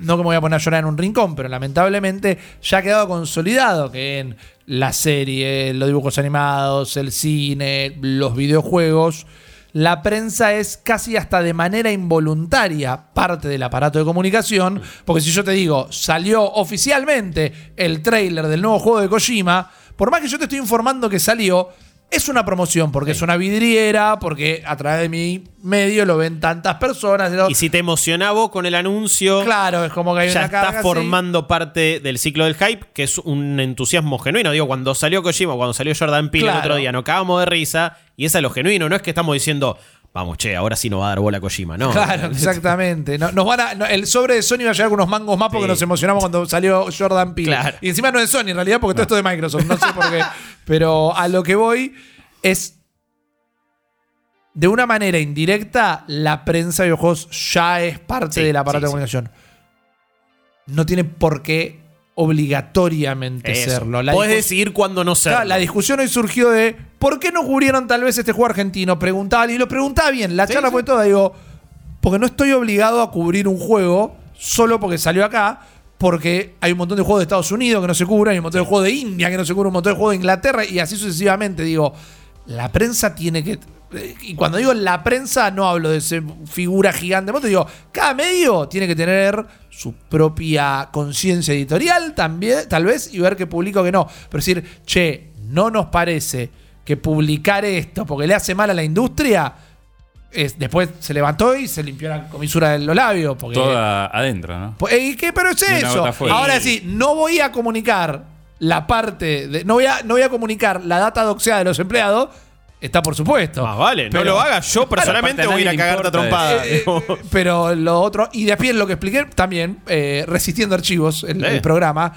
no que me voy a poner a llorar en un rincón, pero lamentablemente ya ha quedado consolidado que en la serie, los dibujos animados, el cine, los videojuegos, la prensa es casi hasta de manera involuntaria parte del aparato de comunicación, porque si yo te digo, salió oficialmente el tráiler del nuevo juego de Kojima, por más que yo te estoy informando que salió, es una promoción, porque es una vidriera, porque a través de mi medio lo ven tantas personas. Y si te emociona vos con el anuncio, Claro, es como que hay ya una está carga así. formando parte del ciclo del hype, que es un entusiasmo genuino. Digo, cuando salió Kojima, cuando salió Jordan Peele el otro día, nos cagamos de risa, y es a lo genuino, no es que estamos diciendo, vamos, che, ahora sí nos va a dar bola a Kojima, no. Claro, [laughs] exactamente. No- nos van a- no, el sobre de Sony va a llegar unos mangos más porque Sí. nos emocionamos cuando salió Jordan Peele. Claro. Y encima no es Sony en realidad porque todo esto es de Microsoft, no sé por qué. [laughs] Pero a lo que voy es de una manera indirecta la prensa de videojuegos ya es parte Sí, del aparato sí, de comunicación. No tiene por qué obligatoriamente Eso. serlo. La Podés decidir cuándo no serlo. Claro, la discusión hoy surgió de ¿por qué no cubrieron tal vez este juego argentino? Preguntaban y lo preguntaba bien. La Sí, charla sí. fue toda. Digo, porque no estoy obligado a cubrir un juego solo porque salió acá. Porque hay un montón de juegos de Estados Unidos que no se cubren, hay un montón de juegos de India que no se cubren, un montón de juegos de Inglaterra y así sucesivamente. Digo, la prensa tiene que. Eh, Y cuando digo la prensa, no hablo de esa figura gigante. Te digo, cada medio tiene que tener su propia conciencia editorial también, tal vez, y ver qué publica o qué no. Pero decir, che, no nos parece que publicar esto porque le hace mal a la industria. Es, después se levantó y se limpió la comisura de los labios. Porque, Toda adentro, ¿no? pues, ¿y qué? Pero es eso. Ahora sí, no voy a comunicar la parte de. No voy a, no voy a comunicar la data doxeada de los empleados. Está por supuesto. Más vale, no Pero- lo hagas. Yo personalmente voy a ir a cagarte a trompada. Eh, eh, [laughs] pero lo otro, y después lo que expliqué también, eh, resistiendo archivos, el, el programa,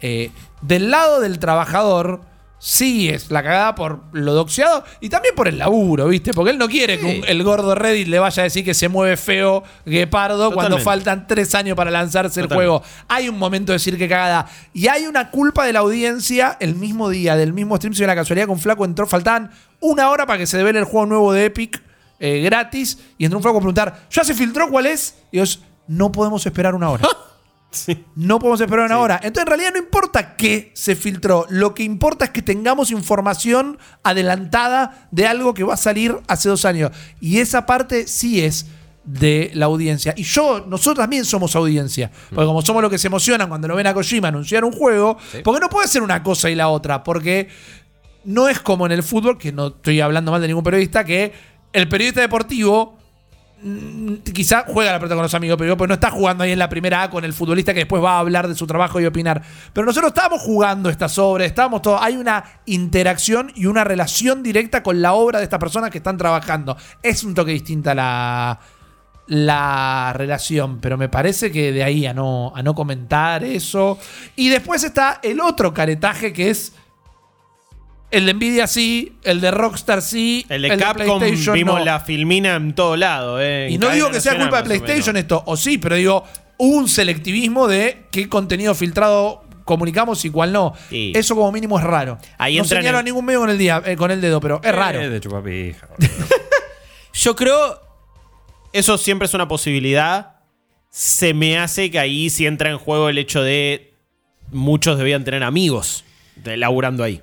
eh, del lado del trabajador, sí es la cagada por lo doxeado y también por el laburo, ¿viste? Porque él no quiere que un- el gordo Reddit le vaya a decir que se mueve feo Guepardo cuando faltan tres años para lanzarse el juego. Hay un momento de decir que cagada. Y hay una culpa de la audiencia el mismo día, del mismo stream, si la casualidad un flaco entró, faltaban una hora para que se devele el juego nuevo de Epic eh, gratis. Y entró un flaco a preguntar, ¿ya se filtró cuál es? Y ellos, no podemos esperar una hora. [laughs] No podemos esperar una hora. Entonces, en realidad, no importa qué se filtró. Lo que importa es que tengamos información adelantada de algo que va a salir hace dos años. Y esa parte sí es de la audiencia. Y yo, nosotros también somos audiencia. Porque como somos los que se emocionan cuando lo ven a Kojima anunciar un juego, porque no puede ser una cosa y la otra. Porque no es como en el fútbol, que no estoy hablando mal de ningún periodista, que el periodista deportivo mm, quizá juega la pelota con los amigos, pero pues no está jugando ahí en la primera A con el futbolista que después va a hablar de su trabajo y opinar. Pero nosotros estamos jugando estas obras, estamos todos, hay una interacción y una relación directa con la obra de estas personas que están trabajando. Es un toque distinta la la relación, pero me parece que de ahí a no, a no comentar eso. Y después está el otro caretaje que es el de Nvidia sí, el de Rockstar sí, El de Capcom PlayStation vimos no. la filmina en todo lado. eh, Y no digo que sea culpa de PlayStation esto, o sí, pero digo, un selectivismo de qué contenido filtrado comunicamos y cuál no. Sí. Eso como mínimo es raro. Ahí no en señalo el- a ningún medio con el, día, eh, con el dedo, pero es raro. Eh, de chupapija. [laughs] Yo creo. Eso siempre es una posibilidad. Se me hace que ahí sí entra en juego el hecho de. Muchos debían tener amigos de, laburando ahí.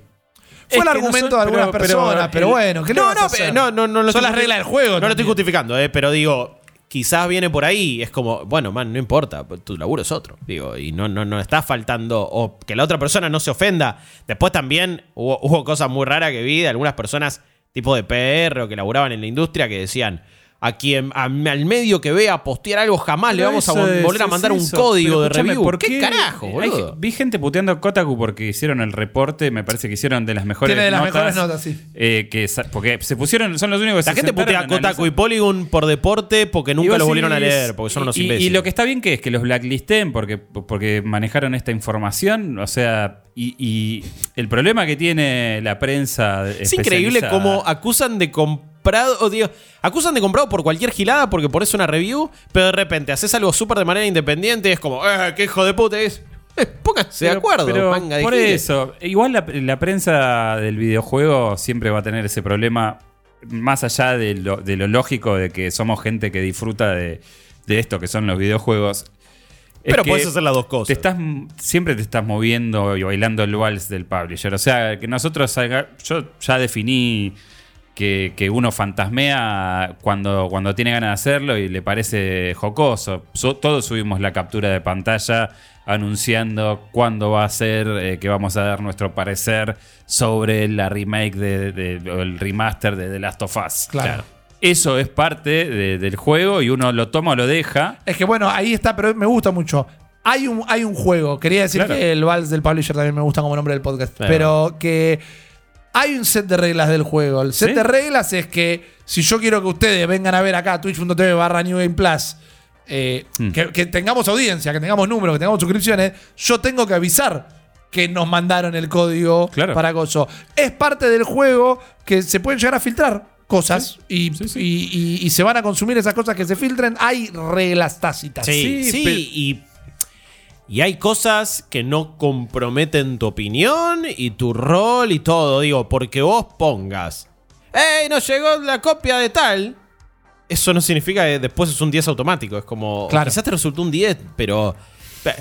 Fue el argumento de algunas pero- pero personas, pero bueno, ¿qué le no, vas a no, hacer? no, no, no lo Son estoy las reglas del juego. No lo estoy también. justificando, eh, pero digo. quizás viene por ahí. Es como, bueno, man, no importa, tu laburo es otro. Digo, y no, no, no está faltando. O que la otra persona no se ofenda. Después también hubo, hubo cosas muy raras que vi de algunas personas tipo de PR o que laburaban en la industria que decían a quien a- al medio que vea postear algo jamás le vamos a eso vol- es- volver a es mandar un código Pero de review. ¿por ¿Qué, carajo, Hay- boludo? vi gente puteando a Kotaku porque hicieron el reporte, me parece que hicieron de las mejores Tiene de las notas. mejores notas, sí. eh, que porque se pusieron, son los únicos que La se gente putea a Kotaku y. Polygon por deporte porque nunca lo volvieron a leer, porque son unos y- imbéciles. Y lo que está bien que es que los blacklisten porque, porque manejaron esta información, o sea, y, y el problema que tiene la prensa Es increíble cómo acusan de comprado, o digo, acusan de comprado por cualquier gilada porque pones una review, pero de repente haces algo súper de manera independiente y es como, eh, qué hijo de puta es. Eh, pónganse de acuerdo, pero manga de por eso, igual la, la prensa del videojuego siempre va a tener ese problema, más allá de lo, de lo lógico de que somos gente que disfruta de, de esto que son los videojuegos. es Pero puedes hacer las dos cosas. Te estás, siempre te estás moviendo y bailando el vals del publisher. O sea, que nosotros, salga- yo ya definí que, que uno fantasmea cuando, cuando tiene ganas de hacerlo y le parece jocoso. So- todos subimos la captura de pantalla anunciando cuándo va a ser eh, que vamos a dar nuestro parecer sobre la remake de, de- o el remaster de The Last of Us. Claro. Eso es parte de- del juego y uno lo toma o lo deja. Es que bueno, ahí está, pero me gusta mucho. Hay un, hay un juego, quería decir Claro. que el Vals del Publisher también me gusta como nombre del podcast, Claro. pero que hay un set de reglas del juego. El set ¿Sí? de reglas es que si yo quiero que ustedes vengan a ver acá twitch.tv barra New Game Plus, eh, Hmm. que, que tengamos audiencia, que tengamos números, que tengamos suscripciones, yo tengo que avisar que nos mandaron el código Claro. para gozo. Es parte del juego que se pueden llegar a filtrar cosas y, Sí, sí. y- y- y se van a consumir esas cosas que se filtren. Hay reglas tácitas. Sí, Sí, sí, pero- y, y hay cosas que no comprometen tu opinión y tu rol y todo. Digo, porque vos pongas, ¡Ey, nos llegó la copia de tal! Eso no significa que después es un 10 automático. Es como, Claro. quizás te resultó un 10, pero... pe-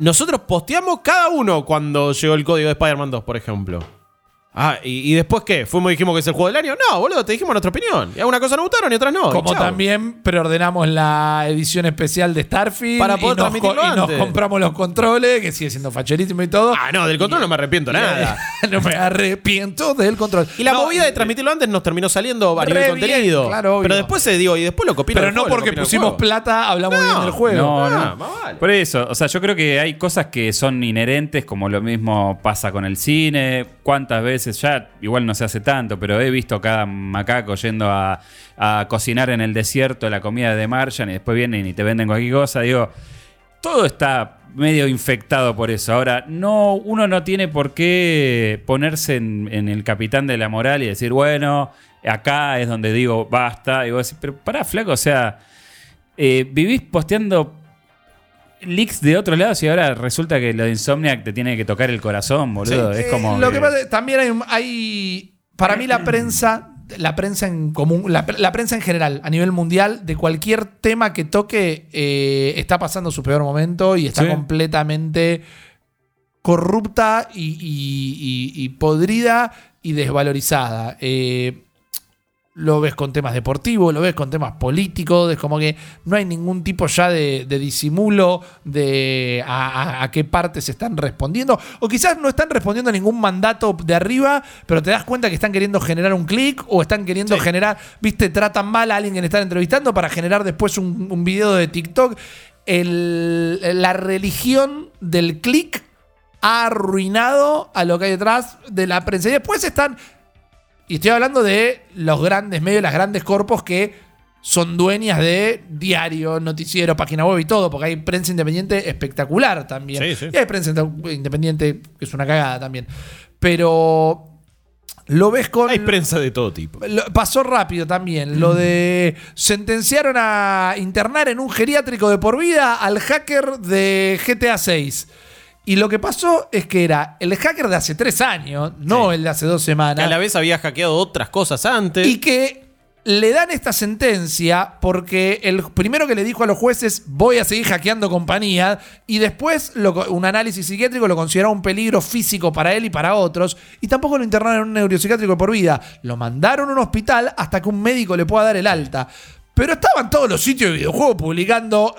Nosotros posteamos cada uno cuando llegó el código de Spider-Man 2, por ejemplo. Ah, ¿y, y después qué? ¿Fuimos y dijimos que es el juego del año? No, boludo, te dijimos nuestra opinión. Y algunas cosas nos gustaron y otras no. Como también preordenamos la edición especial de Starfield Para poder y, nos, transmitirlo co- y nos antes. compramos los controles, que sigue siendo facherísimo y todo. Ah, no, del control no me arrepiento nada. [laughs] no me arrepiento del control. Y la No, movida de transmitirlo antes nos terminó saliendo a Re nivel bien, contenido. claro, obvio. pero después se digo, y después lo copiaron. Pero no porque pusimos plata, hablamos bien del juego. No, no. Más vale. Por eso, o sea, yo creo que hay cosas que son inherentes, como lo mismo pasa con el cine. ¿Cuántas veces ya? Igual no se hace tanto, pero he visto cada macaco yendo a, a cocinar en el desierto la comida de Martian y después vienen y te venden cualquier cosa. Digo, todo está medio infectado por eso. Ahora, no, uno no tiene por qué ponerse en, el capitán de la moral y decir, bueno, acá es donde digo basta. Y vos decís, pero pará, flaco, o sea, eh, vivís posteando leaks de otro lado y ahora resulta que lo de Insomniac te tiene que tocar el corazón, boludo. Es como. lo que pasa es- también hay, hay- para mí la prensa la prensa en común la, la prensa en general a nivel mundial de cualquier tema que toque eh, está pasando su peor momento y está Sí. completamente corrupta y, y- y- y podrida y desvalorizada Eh, lo ves con temas deportivos, lo ves con temas políticos, es como que no hay ningún tipo ya de, de disimulo de a, a- a qué parte se están respondiendo. O quizás no están respondiendo a ningún mandato de arriba, pero te das cuenta que están queriendo generar un clic o están queriendo generar, viste, tratan mal a alguien que le están entrevistando para generar después un, un video de TikTok. El- la religión del clic ha arruinado a lo que hay detrás de la prensa. Y después están y estoy hablando de los grandes medios, las grandes corpos que son dueñas de diario, noticiero, página web y todo, porque hay prensa independiente espectacular también. Sí, sí. Y hay prensa independiente que es una cagada también. Pero lo ves con... Hay prensa de todo tipo. Lo- pasó rápido también. Lo de. Sentenciaron a internar en un geriátrico de por vida al hacker de GTA 6. Y lo que pasó es que era el hacker de hace tres años, no el de hace dos Que a semanas. la vez había hackeado otras cosas antes. Y que le dan esta sentencia porque el primero que le dijo a los jueces voy a seguir hackeando compañías y después lo un análisis psiquiátrico lo consideraba un peligro físico para él y para otros y tampoco lo internaron en un neuropsiquiátrico por vida. Lo mandaron a un hospital hasta que un médico le pueda dar el alta. Pero estaban todos los sitios de videojuegos publicando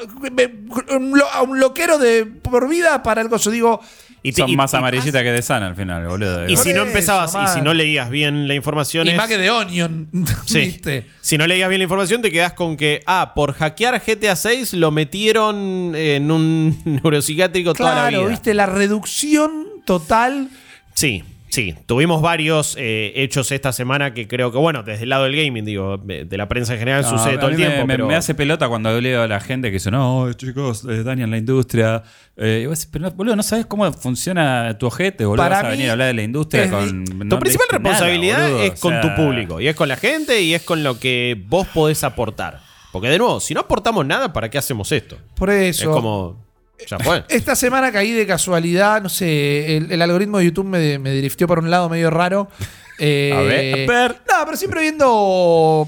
a un loquero de por vida para el coso. Digo, Y Son y- más amarillitas que de sana al final, boludo. Y si no eso, empezabas y si no leías bien la información y es- más que de Onion. [laughs] Sí. ¿viste? Si no leías bien la información, te quedas con que, ah, por hackear GTA 6 lo metieron en un [laughs] neuropsiquiátrico toda la vida. Claro, viste, la reducción total. Sí, sí. Tuvimos varios eh, hechos esta semana que creo que, bueno, desde el lado del gaming, digo, de la prensa en general No, sucede todo el me- tiempo. Me, pero... me hace pelota cuando leo a la gente que dice, no, chicos, eh, dañan la industria. Eh, y vos decís, pero no, boludo, no sabes cómo funciona tu ojete, boludo. Para Vas a venir a hablar de la industria es con. no Tu principal nada, responsabilidad boludo, es o con sea, tu público, y es con la gente, y es con lo que vos podés aportar. Porque de nuevo, si no aportamos nada, ¿para qué hacemos esto? Por eso. Es como. Ya fue. Esta semana caí de casualidad, no sé, el, el algoritmo de YouTube me, me driftió por un lado medio raro. [laughs] Eh, A ver, a ver. No, pero siempre viendo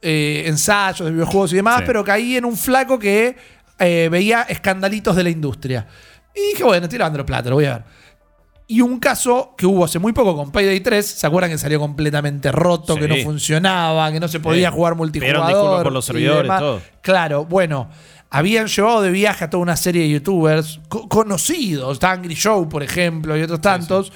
eh, ensayos de videojuegos y demás, Sí. pero caí en un flaco que eh, veía escandalitos de la industria. Y dije, bueno, estoy lavando plata, lo voy a ver. Y un caso que hubo hace muy poco con Payday 3, ¿se acuerdan que salió completamente roto, Sí. que no funcionaba, que no se podía Sí. jugar multijugador? disculpas por los servidores, todo. Claro, bueno, habían llevado de viaje a toda una serie de youtubers co- conocidos, Angry Show, por ejemplo, y otros tantos,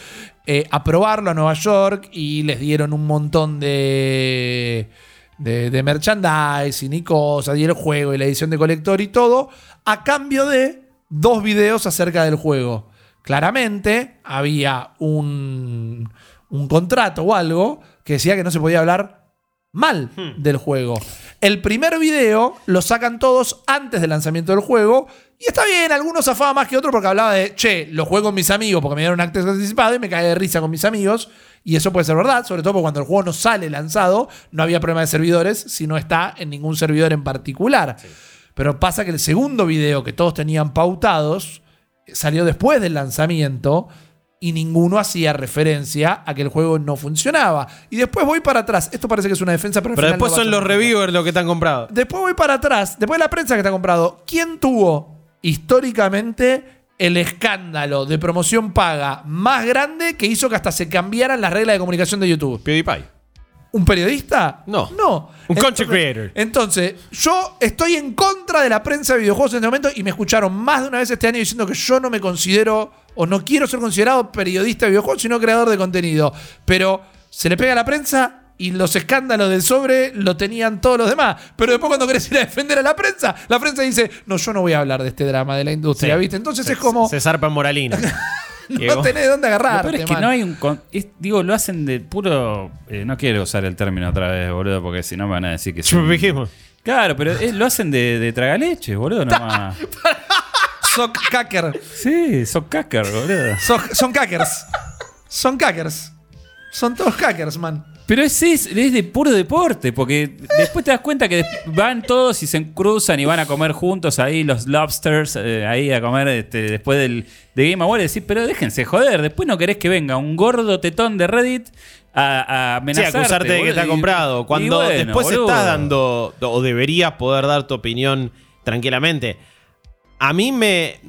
eh, a probarlo a Nueva York y les dieron un montón de, de, de merchandising y cosas, y el juego y la edición de colector y todo, a cambio de dos videos acerca del juego. Claramente había un, un contrato o algo que decía que no se podía hablar mal del juego. El primer video lo sacan todos antes del lanzamiento del juego. Y está bien, algunos zafaba más que otros porque hablaba de, che, lo juego con mis amigos porque me dieron un acceso anticipado y me cae de risa con mis amigos. Y eso puede ser verdad, sobre todo porque cuando el juego no sale lanzado, no había problema de servidores si no está en ningún servidor en particular. Pero pasa que el segundo video que todos tenían pautados salió después del lanzamiento y ninguno hacía referencia a que el juego no funcionaba. Y después voy para atrás. Esto parece que es una defensa, pero, al Pero final después no son los reviewers los que te han comprado. Después voy para atrás. Después de la prensa que te ha comprado. ¿Quién tuvo históricamente el escándalo de promoción paga más grande que hizo que hasta se cambiaran las reglas de comunicación de YouTube? PewDiePie. ¿Un periodista? No. No. Un content creator. Entonces, yo estoy en contra de la prensa de videojuegos en este momento y me escucharon más de una vez este año diciendo que yo no me considero o no quiero ser considerado periodista de videojuegos, sino creador de contenido. Pero se le pega a la prensa y los escándalos del sobre lo tenían todos los demás. Pero después cuando querés ir a defender a la prensa, la prensa dice, no, yo no voy a hablar de este drama de la industria, Sí. ¿viste? Entonces Se- es como, Se zarpa en Moralina. [laughs] No tenés de dónde Lo agarrarte, peor es que man. no hay un. con- es- digo, lo hacen de puro. eh, no quiero usar el término otra vez, boludo, porque si no me van a decir que. son-. Claro, pero es- lo hacen de, de tragaleche, boludo, [laughs] nomás. Son cacker. Sí, son cacker, boludo. Son, son cackers. Son cackers. Son todos cackers, man. Pero es, es, es de puro deporte, porque después te das cuenta que van todos y se cruzan y van a comer juntos ahí los lobsters, eh, ahí a comer este, después del, de Game Awards. Y decís, pero déjense joder, después no querés que venga un gordo tetón de Reddit a, a Sí, amenazarte. acusarte de que boludo, te ha y- comprado. Cuando bueno, después boludo. estás dando, o deberías poder dar tu opinión tranquilamente. A mí me,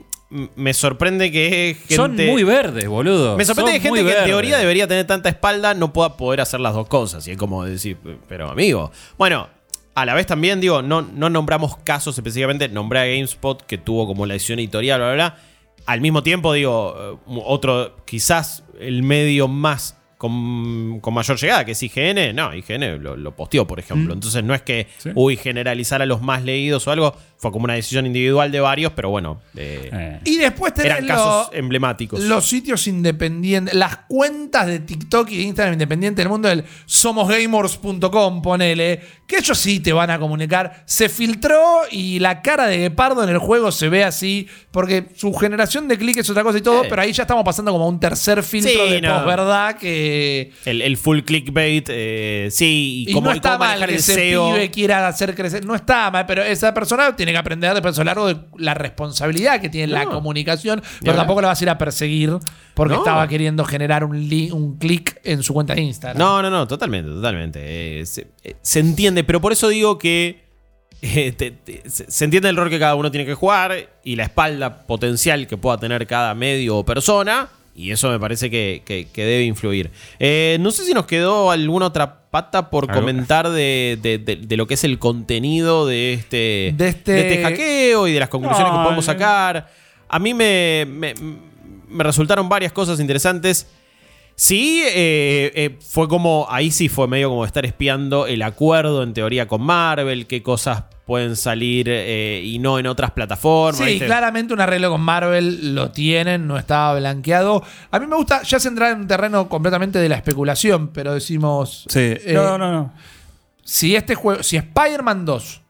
me sorprende que gente... Son muy verdes, boludo. Me sorprende Son que gente que en teoría debería tener tanta espalda no pueda poder hacer las dos cosas. Y es como decir, pero amigo. Bueno, a la vez también digo, no, no nombramos casos específicamente. Nombré a GameSpot que tuvo como la edición editorial, bla, bla, bla. Al mismo tiempo, digo, eh, otro, quizás el medio más con, con mayor llegada, que es IGN. No, IGN lo, lo posteó, por ejemplo. Entonces no es que, Sí. uy, generalizar a los más leídos o algo. Fue como una decisión individual de varios, pero bueno, eh, Eh. Y después tenés eran lo- casos emblemáticos. los sitios independientes, las cuentas de TikTok y de Instagram independiente del mundo del somosgamers.com, ponele, que ellos sí te van a comunicar. Se filtró y la cara de Gepardo en el juego se ve así, porque su generación de clics es otra cosa y todo, Eh. pero ahí ya estamos pasando como a un tercer filtro Sí, de no. posverdad que... El, el full clickbait, eh, sí, y, Y cómo, no y está cómo mal que el ese SEO. pibe quiera hacer crecer. No está mal, pero esa persona tiene que aprender después a lo largo de la responsabilidad que tiene la comunicación. Pero tampoco la vas a ir a perseguir porque No. estaba queriendo generar un, un clic en su cuenta de Instagram. No, no, no, totalmente, totalmente. Eh, se, eh, se entiende, pero por eso digo que [laughs] eh, te- te- se, se entiende el rol que cada uno tiene que jugar y la espalda potencial que pueda tener cada medio o persona. Y eso me parece que, que- que debe influir. Eh, no sé si nos quedó alguna otra pata por comentar de, de- de- de lo que es el contenido de este, De este- hackeo y de las conclusiones No, que podemos no. sacar. A mí me, me- me resultaron varias cosas interesantes. Sí, eh, eh, fue como, ahí sí fue medio como estar espiando el acuerdo en teoría con Marvel, qué cosas pueden salir eh, y no en otras plataformas. Sí, ¿viste? claramente un arreglo con Marvel lo tienen, no estaba blanqueado. A mí me gusta, ya se entra en un terreno completamente de la especulación, pero decimos. Sí. eh, no, no, no. Si este juego, si Spider-Man 2,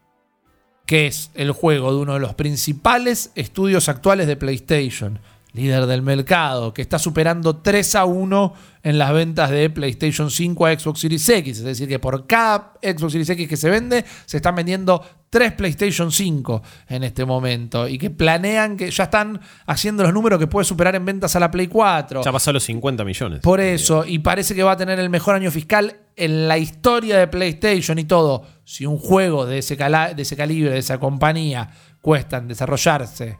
que es el juego de uno de los principales estudios actuales de PlayStation, líder del mercado, que está superando 3 a 1 en las ventas de PlayStation 5 a Xbox Series X, es decir, que por cada Xbox Series X que se vende, se están vendiendo 3 PlayStation 5 en este momento, y que planean que ya están haciendo los números que puede superar en ventas a la Play 4. Ya pasó los 50 millones. Por eso, y parece que va a tener el mejor año fiscal en la historia de PlayStation y todo. Si un juego de ese, cala- de ese calibre, de esa compañía, cuesta en desarrollarse,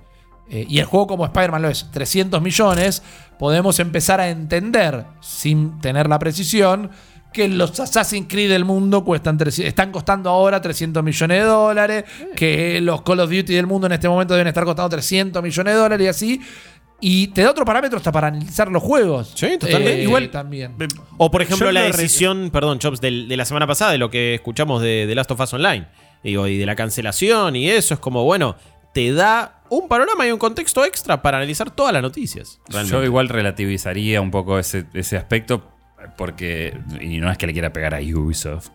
eh, y el juego como Spider-Man lo es 300 millones, podemos empezar a entender, sin tener la precisión, que los Assassin's Creed del mundo cuestan 300 están costando ahora 300 millones de dólares, que los Call of Duty del mundo en este momento deben estar costando 300 millones de dólares y así. Y te da otro parámetro hasta para analizar los juegos. Sí, totalmente. Eh, igual también. O por ejemplo Yo la decisión, perdón, Chops, de, la semana pasada, de lo que escuchamos de, de Last of Us Online. Digo, y de la cancelación y eso, es como, bueno, te da un panorama y un contexto extra para analizar todas las noticias. realmente. Yo igual relativizaría un poco ese, ese aspecto porque, y no es que le quiera pegar a Ubisoft,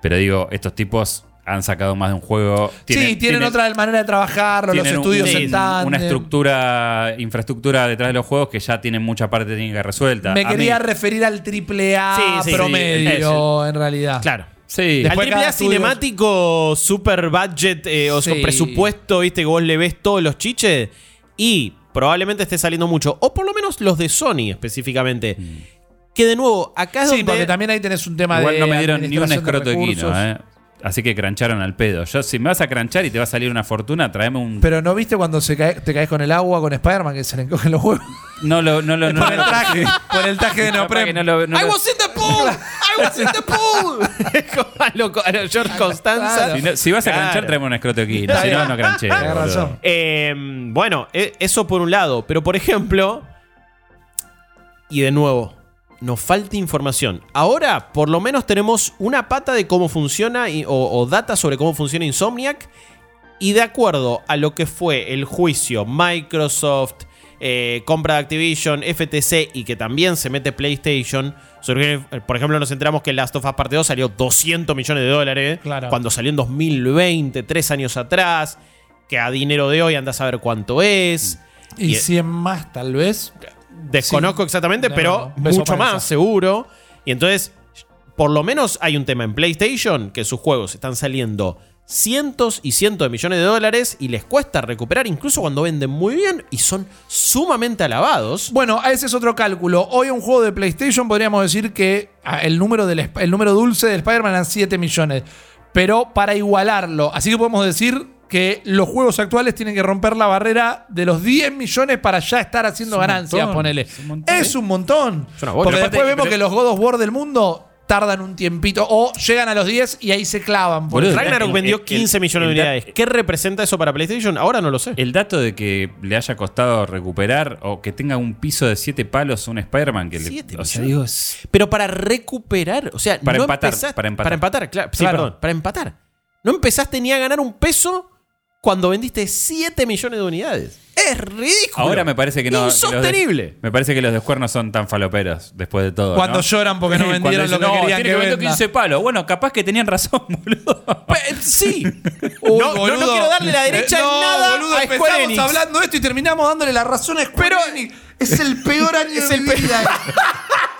pero digo, estos tipos han sacado más de un juego. sí, tienen, otra manera de trabajarlo, los estudios un- en tándem. Una estructura, infraestructura detrás de los juegos que ya tienen mucha parte técnica resuelta. Me A quería mí- referir al triple A Sí, sí, sí, promedio, en realidad. Claro. Sí, Después Al AAA cinemático, super budget eh, o Sí. con presupuesto, viste, que vos le ves todos los chiches y probablemente esté saliendo mucho. O por lo menos los de Sony específicamente. Que de nuevo, acá es Sí, donde. porque también ahí tenés un tema Igual de. no me dieron ni un escroto de recursos. quino, ¿eh? Así que crancharon al pedo. Yo, si me vas a cranchar y te va a salir una fortuna, tráeme un. Pero ¿no viste cuando se cae- te caes con el agua con Spider-Man que se le encogen los huevos? no lo. No lo no, por el traje, por el traje de que no lo- no I lo- was in the pool! I was in the pool! [laughs] Es como a lo, a lo George Constanza. Claro. Si, no- si vas a Claro. cranchar, tráeme un escroto de quino. Está Si no, no cranché. Razón. Eh, bueno, e- eso por un lado. Pero por ejemplo, y de nuevo, nos falta información. Ahora, por lo menos tenemos una pata de cómo funciona y- o, o data sobre cómo funciona Insomniac. Y de acuerdo a lo que fue el juicio Microsoft, eh, compra de Activision, FTC y que también se mete PlayStation, surgió- por ejemplo, nos enteramos que Last of Us Parte 2 salió 200 millones de dólares Claro. cuando salió en 2020, tres años atrás, que a dinero de hoy anda a saber cuánto es. Y Y- 100 más, tal vez. Desconozco Sí. exactamente, No, pero no, mucho más, seguro. Y entonces, por lo menos hay un tema en PlayStation que sus juegos están saliendo cientos y cientos de millones de dólares y les cuesta recuperar incluso cuando venden muy bien y son sumamente alabados. Bueno, ese es otro cálculo. Hoy un juego de PlayStation podríamos decir que ah, el número, del, el número dulce de Spider-Man eran 7 millones. Pero para igualarlo, así que podemos decir que los juegos actuales tienen que romper la barrera de los 10 millones para ya estar haciendo ganancias, ponele. es un montón. Es un montón. Es una bocha. Porque después vemos pero- que los God of War del mundo tardan un tiempito o llegan a los 10 y ahí se clavan. por Boludo, eso. Ragnarok el- vendió el- 15 millones de el- unidades. ¿Qué representa eso para PlayStation? Ahora no lo sé. El dato de que le haya costado recuperar o que tenga un piso de 7 palos un Spider-Man que le. Siete O sea, millones. digo, es- Pero para recuperar, o sea, Para no empatar, empezaste- para empatar. Para empatar, claro. Sí, Claro. perdón, para empatar. No empezaste ni a ganar un peso cuando vendiste 7 millones de unidades. Es ridículo. Ahora me parece que no. que de- Insostenible. me parece que los descuernos son tan faloperos después de todo. Cuando ¿no? lloran porque no [laughs] vendieron lo que "No, querían tiene que venda". 15 palos. Bueno, capaz que tenían razón, [laughs] boludo. Pe- Sí. [laughs] Uy, no, no- quiero darle la derecha Eh, en no, nada boludo, a Square Enix. hablando de esto y terminamos dándole la razón a Square Pero- Enix. Es el peor año Es de el vida.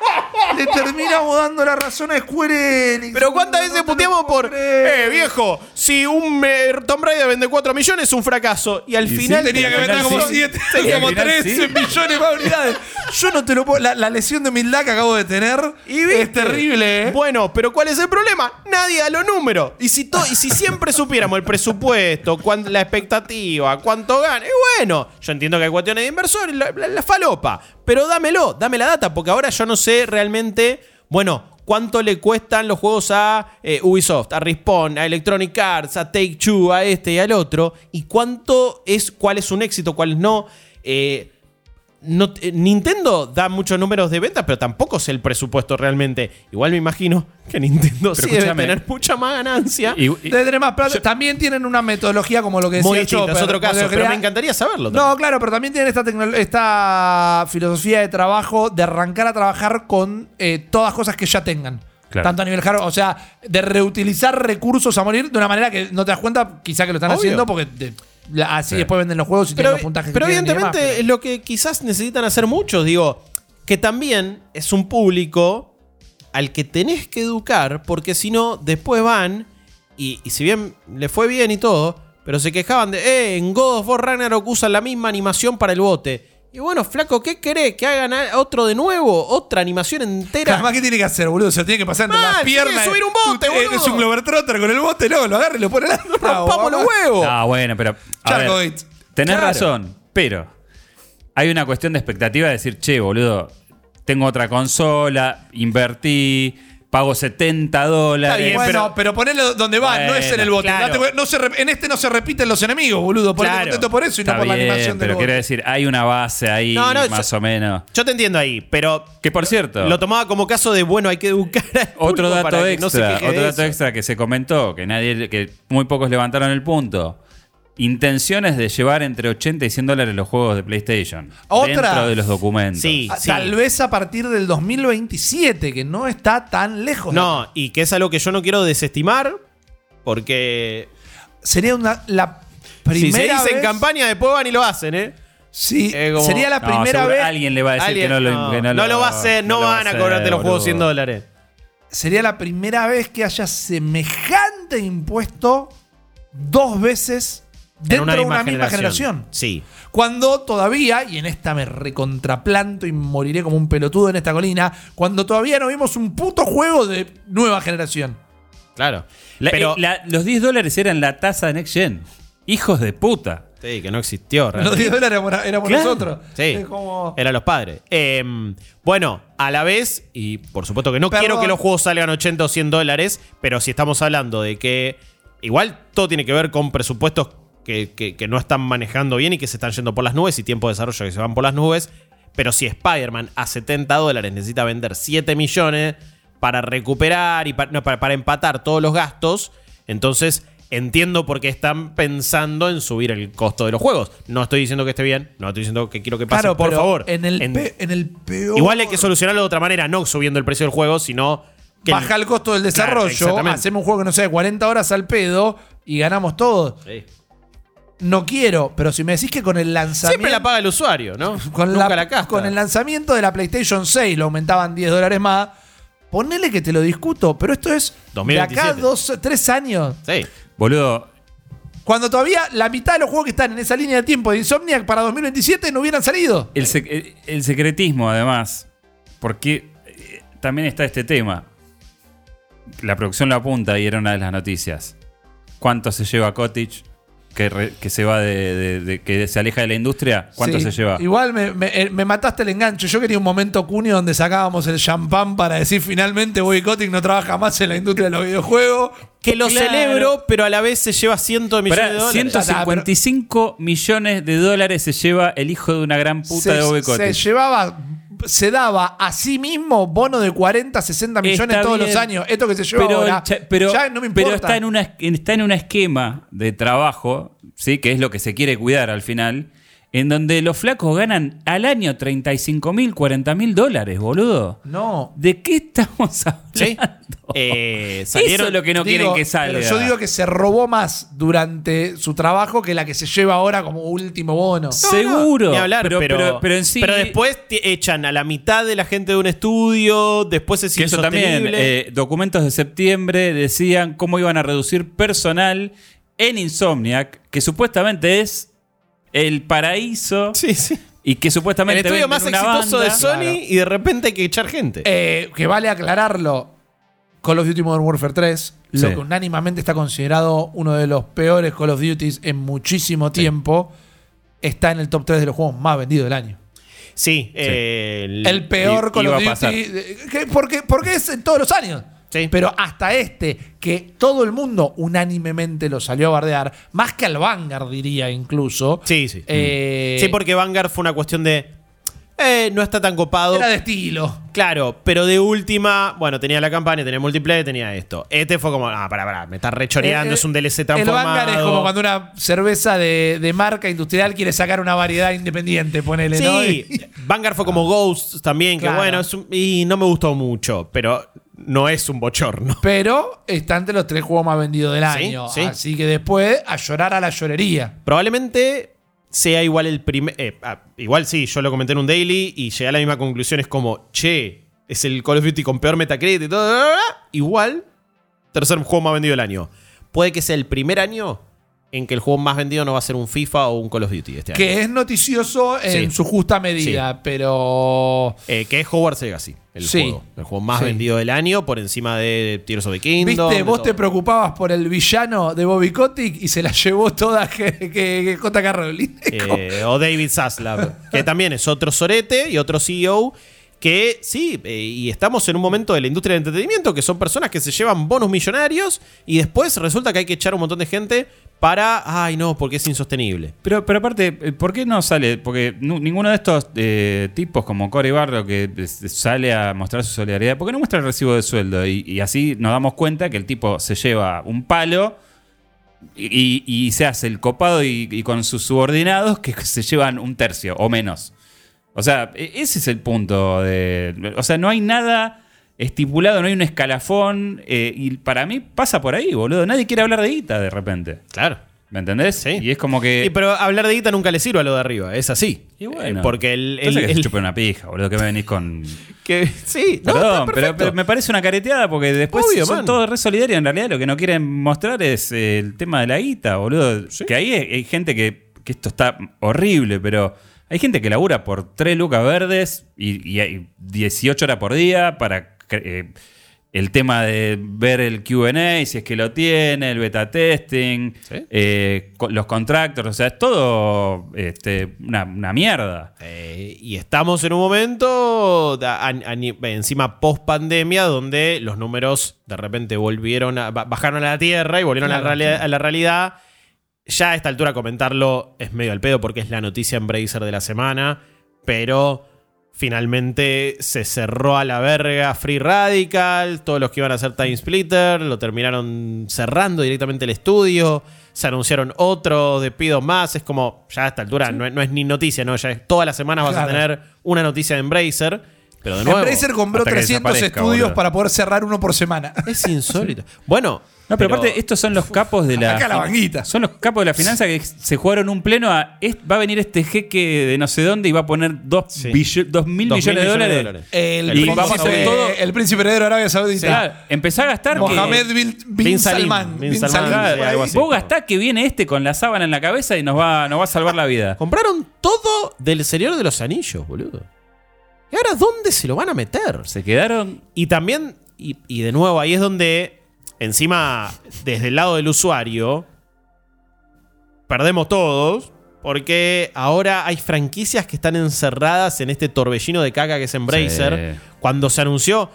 [laughs] Le terminamos dando la razón a Square Enix. Pero ¿cuántas No veces puteamos por, creer. eh, viejo, si un eh, Tomb Raider vende 4 millones es un fracaso? Y al Y sí, final Tenía que vender como sí. 7, Sí, al como final 13 sí. millones más unidades. Yo no te lo puedo. La, la lesión de humildad que acabo de tener viste. es terrible, ¿eh? Bueno, pero ¿cuál es el problema? Nadie da los números. Y si, to- y si siempre supiéramos el presupuesto, cuán- la expectativa, cuánto gana, y bueno, yo entiendo que hay cuestiones de inversores, la, la- la falopa, pero dámelo, dame la data, porque ahora yo no sé realmente, bueno, cuánto le cuestan los juegos a eh, Ubisoft, a Respawn, a Electronic Arts, a Take Two, a este y al otro, y cuánto es, cuál es un éxito, cuál no. Eh, no, eh, Nintendo da muchos números de ventas, pero tampoco es el presupuesto realmente. Igual me imagino que Nintendo sí debe tener mucha más ganancia. Y- y- Debe tener más plata. También tienen una metodología como lo que decía Muy distinto, es Chopper, otro caso, pero me encantaría saberlo. No, también. claro, pero también tienen esta, esta filosofía de trabajo de arrancar a trabajar con eh, todas cosas que ya tengan. Claro. Tanto a nivel hardware, o sea, de reutilizar recursos a morir de una manera que no te das cuenta, quizá que lo están Obvio. haciendo porque la- así Sí. después venden los juegos y pero, tienen los puntajes pero que evidentemente demás, es lo que quizás necesitan hacer muchos. Digo, que también es un público al que tenés que educar, porque si no, después van y, y si bien le fue bien y todo, pero se quejaban de, eh, en God of War Ragnarok usan la misma animación para el bote. Y bueno, flaco, ¿qué querés? ¿Que hagan otro de nuevo? ¿Otra animación entera? Además, ¿qué tiene que hacer, boludo? Se lo tiene que pasar entre las tiene que piernas. subir un bote, Tú- boludo. Es un Globetrotter con el bote, luego lo agarra y lo pone al lado. ¡Rompamos los huevos! Ah, bueno, pero. A ver, tenés Claro. razón, pero hay una cuestión de expectativa de decir, che, boludo, tengo otra consola, invertí, pago 70 dólares. Está bien, Bueno, pero, ponelo donde va, no es en el bote. claro. Date cuenta, no se en este no se repiten los enemigos, boludo. Ponete Claro. contento por eso y no por la animación pero quiero decir, hay una base ahí, No, no, más yo- o menos. Yo te entiendo ahí, pero Que por cierto, lo tomaba como caso de, bueno, hay que educar al otro dato para que no se extra, otro dato eso. extra que se comentó, que nadie, que muy pocos levantaron el punto. Intenciones de llevar entre 80 y 100 dólares los juegos de PlayStation. Otra. Dentro de los documentos. Sí. Ah, Tal vez a partir del 2027, que no está tan lejos. No, y que es algo que yo no quiero desestimar, porque Sería una, la primera si se dice en campaña, después van y lo hacen, ¿eh? Sí, Eh, como- sería la No, primera vez. Alguien le va a decir Alguien- que no lo, no, que no lo va a hacer, no, van a hacer, cobrarte los juegos boludo. 100 dólares. Sería la primera vez que haya semejante impuesto dos veces dentro de una misma generación. Sí. Cuando todavía, y en esta me recontraplanto y moriré como un pelotudo en esta colina, cuando todavía no vimos un puto juego de nueva generación. Claro. La- Pero, eh, la- los 10 dólares eran la tasa de Next Gen. Hijos de puta. sí, que no existió Los realmente. 10 dólares éramos, éramos Claro. nosotros. Sí, como- eran los padres. Eh, bueno, a la vez, y por supuesto que no Perdón. quiero que los juegos salgan 80 o 100 dólares, pero si estamos hablando de que igual todo tiene que ver con presupuestos que, que- que no están manejando bien y que se están yendo por las nubes y tiempo de desarrollo que se van por las nubes, pero si Spider-Man a 70 dólares necesita vender 7 millones para recuperar y para, no, para- para empatar todos los gastos, entonces entiendo por qué están pensando en subir el costo de los juegos. No estoy diciendo que esté bien, no estoy diciendo que quiero que pase, Claro, por pero favor. En el, En- en el peor. Igual hay que solucionarlo de otra manera, no subiendo el precio del juego, sino que Baja el costo del desarrollo, hacemos un juego que no sea de 40 horas al pedo y ganamos todo. Sí. No quiero, pero si me decís que con el lanzamiento. Siempre la paga el usuario, ¿no? con, Nunca la- la casta. con el lanzamiento de la PlayStation 6 lo aumentaban 10 dólares más. Ponele que te lo discuto, pero esto es de 2027. acá dos, tres años. Sí. Boludo, Cuando todavía la mitad de los juegos que están en esa línea de tiempo de Insomniac para 2027 no hubieran salido. el, sec- el- el secretismo, además, porque eh, también está este tema. La producción lo apunta y era una de las noticias. ¿Cuánto se lleva Cottage? Que, re- que se va de, de- de- que se aleja de la industria. ¿Cuánto Sí, se lleva? Igual me, me- eh, me mataste el enganche. Yo quería un momento cunio donde sacábamos el champán para decir finalmente Bobby Kotick no trabaja más en la industria de los videojuegos. Que lo Claro. celebro, pero a la vez se lleva cientos de millones Pará, de dólares. 155 millones de dólares se lleva el hijo de una gran puta se, de Bobby se llevaba, se daba a sí mismo bono de 40, 60 millones Está todos bien. los años. Esto que se lleva pero, ahora, cha- pero, ya no me importa. pero está en una está en un esquema de trabajo, sí, que es lo que se quiere cuidar al final, en donde los flacos ganan al año 35 mil, 40 mil dólares, boludo. No. ¿De qué estamos [laughs] hablando? Sí. Eh, Eso salieron, es lo que no Digo, quieren que salga. Pero yo digo que se robó más durante su trabajo que la que se lleva ahora como último bono. Seguro. Ni hablar, pero, pero, pero, pero en sí. pero después te echan a la mitad de la gente de un estudio, después es Que eso también, insostenible. eh, documentos de septiembre decían cómo iban a reducir personal en Insomniac, que supuestamente es el paraíso [laughs] sí, sí. y que El supuestamente estudio venden más una exitoso de. Sony Claro. y de repente hay que echar gente. Eh, que vale aclararlo. Call of Duty Modern Warfare 3, lo que unánimamente está considerado uno de los peores Call of Duties en muchísimo tiempo, está en el top 3 de los juegos más vendidos del año. Sí, eh, el- El peor Call of. Duty. que- porque, porque es en todos los años. Sí. Pero hasta este, que todo el mundo unánimemente lo salió a bardear, más que al Vanguard diría incluso. Sí, sí. Eh, sí, porque Vanguard fue una cuestión de. Eh, no está tan copado. Era de estilo. Claro, pero de última, bueno, tenía la campaña, tenía multiplayer, tenía esto. Este fue como, ah, pará, pará, me está rechoreando, Eh, es un DLC El transformado. Vanguard es como cuando una cerveza de, de marca industrial quiere sacar una variedad independiente, ponele, ¿no? Sí, [laughs] Vanguard fue como Ghost también, que bueno, un- y no me gustó mucho, pero no es un bochorno. Pero está entre los tres juegos más vendidos del Sí, año. sí. Así que después, a llorar a la llorería. Probablemente sea igual el primer. eh, ah, igual sí, yo lo comenté en un daily y llegué a la misma conclusión. Es como, che, es el Call of Duty con peor Metacritic y todo. Igual, tercer juego más vendido del año. Puede que sea el primer año en que el juego más vendido no va a ser un FIFA o un Call of Duty este año. Que es noticioso en Sí. su justa medida, pero. Eh, que es Hogwarts Legacy, el Sí. juego. El juego más vendido del año por encima de Tears of the Kingdom. Viste, vos todo. te preocupabas por el villano de Bobby Kotick y se la llevó toda [laughs] que, que, que J.K. Rowling. Eh, o David Zaslav, [laughs] que también es otro sorete y otro CEO. Que sí, eh, y estamos en un momento de la industria del entretenimiento que son personas que se llevan bonos millonarios y después resulta que hay que echar un montón de gente para. Ay, no, porque es insostenible. Pero, pero aparte, eh, ¿por qué no sale? Porque ninguno de estos eh, tipos como Cory Barlow que sale a mostrar su solidaridad, ¿por qué no muestra el recibo de sueldo? Y, así nos damos cuenta que el tipo se lleva un palo y, y se hace el copado y, y con sus subordinados que [laughs] se llevan un tercio o menos. O sea, e- ese es el punto de... O sea, no hay nada estipulado, no hay un escalafón eh, y para mí pasa por ahí, boludo. Nadie quiere hablar de guita de repente. Claro. ¿Me entendés? Sí. Y es como que... Y pero hablar de guita nunca le sirve a lo de arriba, es así. Y bueno, Eh, porque el. que se el- chupa una pija, boludo, que me venís con. [laughs] que- sí, no, Perdón, pero, pero me parece una careteada porque después Obvio, son man. todos re solidarios. En realidad, lo que no quieren mostrar es eh, el tema de la guita, boludo. Que ahí hay, hay gente que, que esto está horrible, pero hay gente que labura por 3 lucas verdes y, y hay 18 horas por día para. Eh, el tema de ver el QA, si es que lo tiene, el beta testing, Sí. eh, los contractors, o sea, es todo este, una, una mierda. Eh, y estamos en un momento a- a encima post pandemia donde los números de repente volvieron bajaron a la tierra y volvieron a, la realidad, a la realidad. Ya a esta altura comentarlo es medio al pedo porque es la noticia Embracer de la semana, pero finalmente se cerró a la verga Free Radical, todos los que iban a hacer Time Splitter lo terminaron cerrando directamente el estudio, se anunciaron otros despidos más, es como ya a esta altura no, es- no es ni noticia, no, ya es todas las semanas vas a tener una noticia de Embracer, pero de nuevo Embracer compró hasta que 300 desaparezca, estudios boludo. para poder cerrar uno por semana. es insólito. Bueno, No, pero, aparte, estos son los capos de la. Acá la banguita. Son los capos de la finanza que se jugaron un pleno a. "Es- va a venir este jeque de no sé dónde y va a poner dos, Sí. billo- dos mil millones mil de millones de dólares. El, Y príncipe, vamos a hacer todo- el príncipe heredero de Arabia Saudita. Claro, empezá a gastar. que- Mohamed bin, bin Bin Salim, Salman. bin Bin Salman, algo así. Vos gastá que viene este con la sábana en la cabeza y nos va, nos va a salvar la vida. compraron todo del Señor de los Anillos, boludo. ¿Y ahora dónde se lo van a meter? Se quedaron. Y también, y, y de nuevo, ahí es donde, encima, desde el lado del usuario, perdemos todos. Porque ahora hay franquicias que están encerradas en este torbellino de caca que es Embracer. Sí. Cuando se anunció,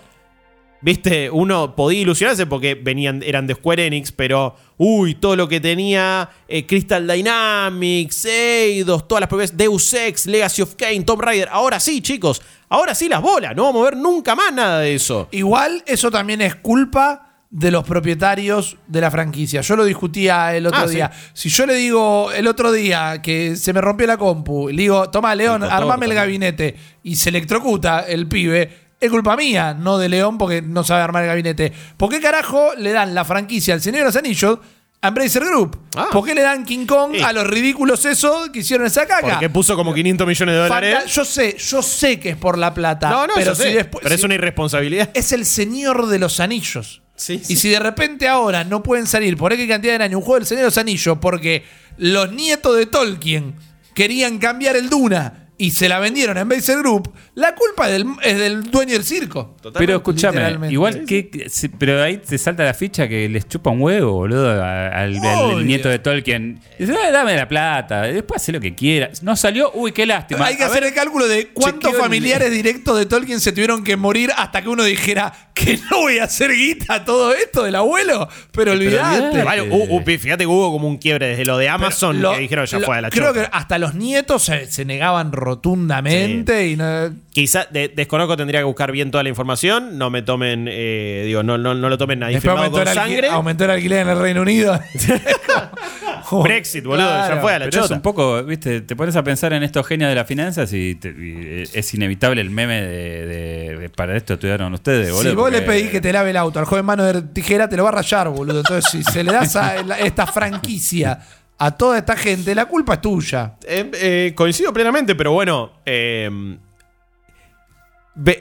viste, uno podía ilusionarse porque venían, eran de Square Enix, pero uy, todo lo que tenía eh, Crystal Dynamics, Eidos, todas las propiedades, Deus Ex, Legacy of Kain, Tomb Raider. Ahora sí, chicos, ahora sí las bolas, no vamos a ver nunca más nada de eso. Igual eso también es culpa de los propietarios de la franquicia. Yo lo discutía el otro Ah, sí. día. Si yo le digo el otro día que se me rompió la compu, le digo, toma León, El armame el gabinete y se electrocuta el pibe, es culpa mía, no de León porque no sabe armar el gabinete. ¿Por qué carajo le dan la franquicia al Señor de los Anillos a Embracer Group? Ah. ¿Por qué le dan King Kong Sí. a los ridículos esos que hicieron esa caca? Porque puso como 500 millones de dólares. Fanta- yo sé, yo sé que es por la plata. no, no, pero sé, si después, pero es una irresponsabilidad. es el señor de los anillos. Sí, Y si de repente ahora no pueden salir por X cantidad de años un juego del Señor de los Anillos porque los nietos de Tolkien querían cambiar el Duna y se la vendieron a Embracer Group, la culpa es del, es del dueño del circo. Pero escúchame, igual que, pero ahí te salta la ficha que les chupa un huevo, boludo, al, nieto de Tolkien. Dice, "Ah, dame la plata, después hace lo que quieras. No salió, uy, qué lástima. Hay que A hacer ver, el cálculo de cuántos el- familiares directos de Tolkien se tuvieron que morir hasta que uno dijera que no voy a hacer guita todo esto del abuelo. Pero olvidate. olvidate. Vale, hu- fíjate que hubo como un quiebre desde lo de Amazon Lo- que dijeron ya lo- fue de la Creo choca. que hasta los nietos se, se negaban rotundamente y no- Quizá, de- desconozco, tendría que buscar bien toda la información. No me tomen, eh, digo, no, no, no lo tomen ahí Después firmado aumentó con sangre. aumentó el alquiler en el Reino Unido. [laughs] [laughs] Brexit, boludo, ya fue a la Pero es un poco, viste, te pones a pensar en estos genios de las finanzas y, te- y es inevitable el meme de, de- de para esto estudiaron ustedes, boludo. si vos le pedís que te lave el auto al joven mano de tijera, te lo va a rayar, boludo. Entonces, si se le das a [laughs] la- esta franquicia a toda esta gente, la culpa es tuya. Eh, eh, coincido plenamente, pero bueno. eh,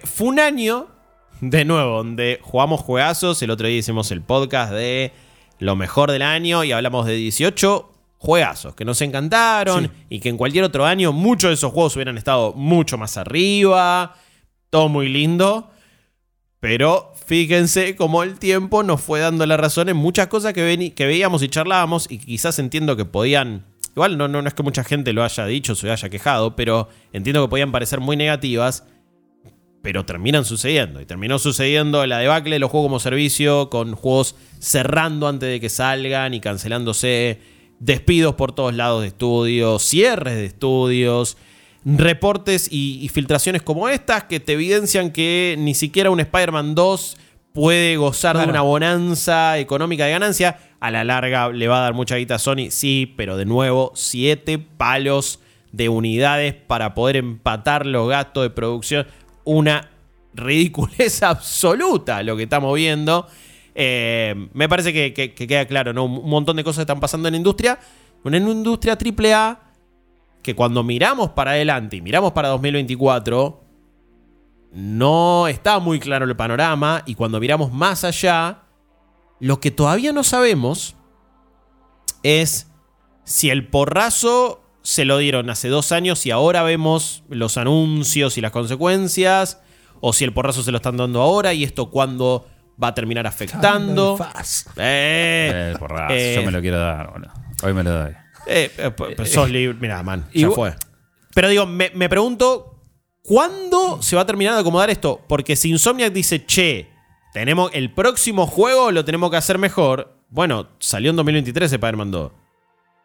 fue un año, de nuevo, donde jugamos juegazos. El otro día hicimos el podcast de lo mejor del año y hablamos de 18 juegazos que nos encantaron Sí. y que en cualquier otro año muchos de esos juegos hubieran estado mucho más arriba. Todo muy lindo. Pero fíjense cómo el tiempo nos fue dando la razón en muchas cosas que, que veíamos y charlábamos y quizás entiendo que podían... Igual no, no, no es que mucha gente lo haya dicho, se haya quejado, pero entiendo que podían parecer muy negativas, pero terminan sucediendo. Y terminó sucediendo la debacle de los juegos como servicio, con juegos cerrando antes de que salgan y cancelándose, despidos por todos lados de estudios, cierres de estudios, reportes y, y filtraciones como estas que te evidencian que ni siquiera un Spider-Man 2 puede gozar Claro. de una bonanza económica de ganancia. A la larga le va a dar mucha guita a Sony, sí, pero de nuevo, siete palos de unidades para poder empatar los gastos de producción. Una ridiculez [laughs] absoluta lo que estamos viendo. Eh, me parece que, que- que queda claro, ¿no? Un montón de cosas están pasando en la industria. Una industria AAA que cuando miramos para adelante y miramos para 2024, no está muy claro el panorama. Y cuando miramos más allá, lo que todavía no sabemos es si el porrazo se lo dieron hace dos años y ahora vemos los anuncios y las consecuencias, o si el porrazo se lo están dando ahora y esto cuándo va a terminar afectando. Eh, Eh, porrazo, eh, yo me lo quiero dar, boludo. Hoy me lo doy. eh, sos libre. Mira, man, ya fue. Pero digo, me, me pregunto, ¿cuándo se va a terminar de acomodar esto? Porque si Insomniac dice, che, tenemos el próximo juego, lo tenemos que hacer mejor. Bueno, salió en 2023 Spider-Man 2.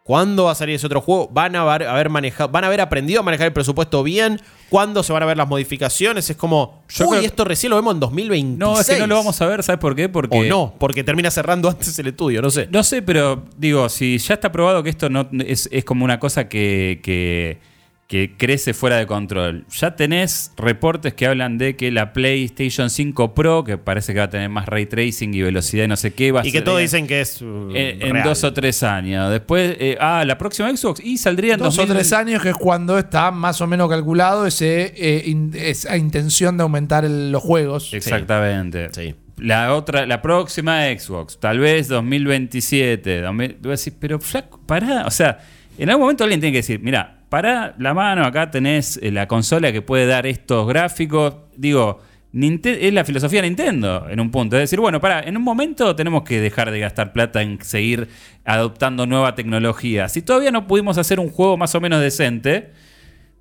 ¿Cuándo va a salir ese otro juego? ¿Van a haber, haber manejado, van a haber aprendido a manejar el presupuesto bien? ¿Cuándo se van a ver las modificaciones? Es como, Yo uy, creo esto recién lo vemos en 2026. No, es que no lo vamos a ver, ¿sabes por qué? Porque. O no, porque termina cerrando antes el estudio, no sé. No sé, pero digo, si ya está probado que esto no es, es como una cosa que, que, que crece fuera de control. Ya tenés reportes que hablan de que la PlayStation 5 Pro, que parece que va a tener más ray tracing y velocidad y no sé qué, va a Y que ser todos en- dicen que es. uh, en, dos o tres años. Después, eh, ah, la próxima Xbox y saldría en Dos 2000 o tres años, que es cuando está más o menos calculado ese, eh, in- esa intención de aumentar el- los juegos. Exactamente. Sí. La otra, la próxima Xbox, tal vez 2027. 2000, vos decís, pero flaco, pará. O sea, en algún momento alguien tiene que decir, mira, pará la mano, acá tenés eh, la consola que puede dar estos gráficos. Digo, Ninte- es la filosofía de Nintendo en un punto. Es decir, bueno, pará, en un momento tenemos que dejar de gastar plata en seguir adoptando nueva tecnología. Si todavía no pudimos hacer un juego más o menos decente,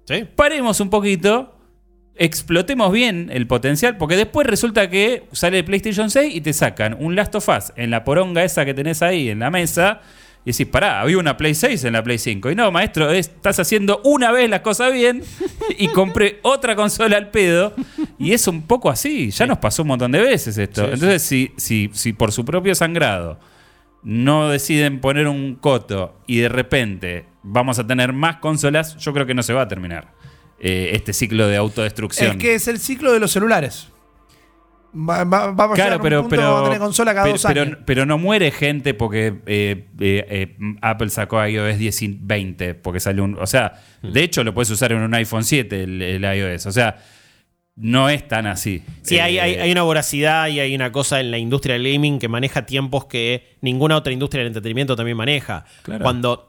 Sí. paremos un poquito, explotemos bien el potencial, porque después resulta que sale el PlayStation 6 y te sacan un Last of Us en la poronga esa que tenés ahí en la mesa. Y decís, pará, había una Play 6 en la Play 5. Y no, maestro, es- estás haciendo una vez las cosas bien y compré otra consola al pedo. Y es un poco así. Ya nos pasó un montón de veces esto. Sí, Entonces, Si, si, si por su propio sangrado no deciden poner un coto y de repente vamos a tener más consolas, yo creo que no se va a terminar eh, este ciclo de autodestrucción. Es que es el ciclo de los celulares. Va, va- vamos a llegar a Claro, un pero, punto pero, a tener consola cada pero, dos pero- años. pero no muere gente porque eh, eh, eh, Apple sacó iOS 10 y 20, porque salió un... O sea, Mm. de hecho lo puedes usar en un iPhone 7 el, el iOS. O sea, no es tan así. Sí, hay, Eh, hay, hay una voracidad y hay una cosa en la industria del gaming que maneja tiempos que ninguna otra industria del entretenimiento también maneja. Claro. Cuando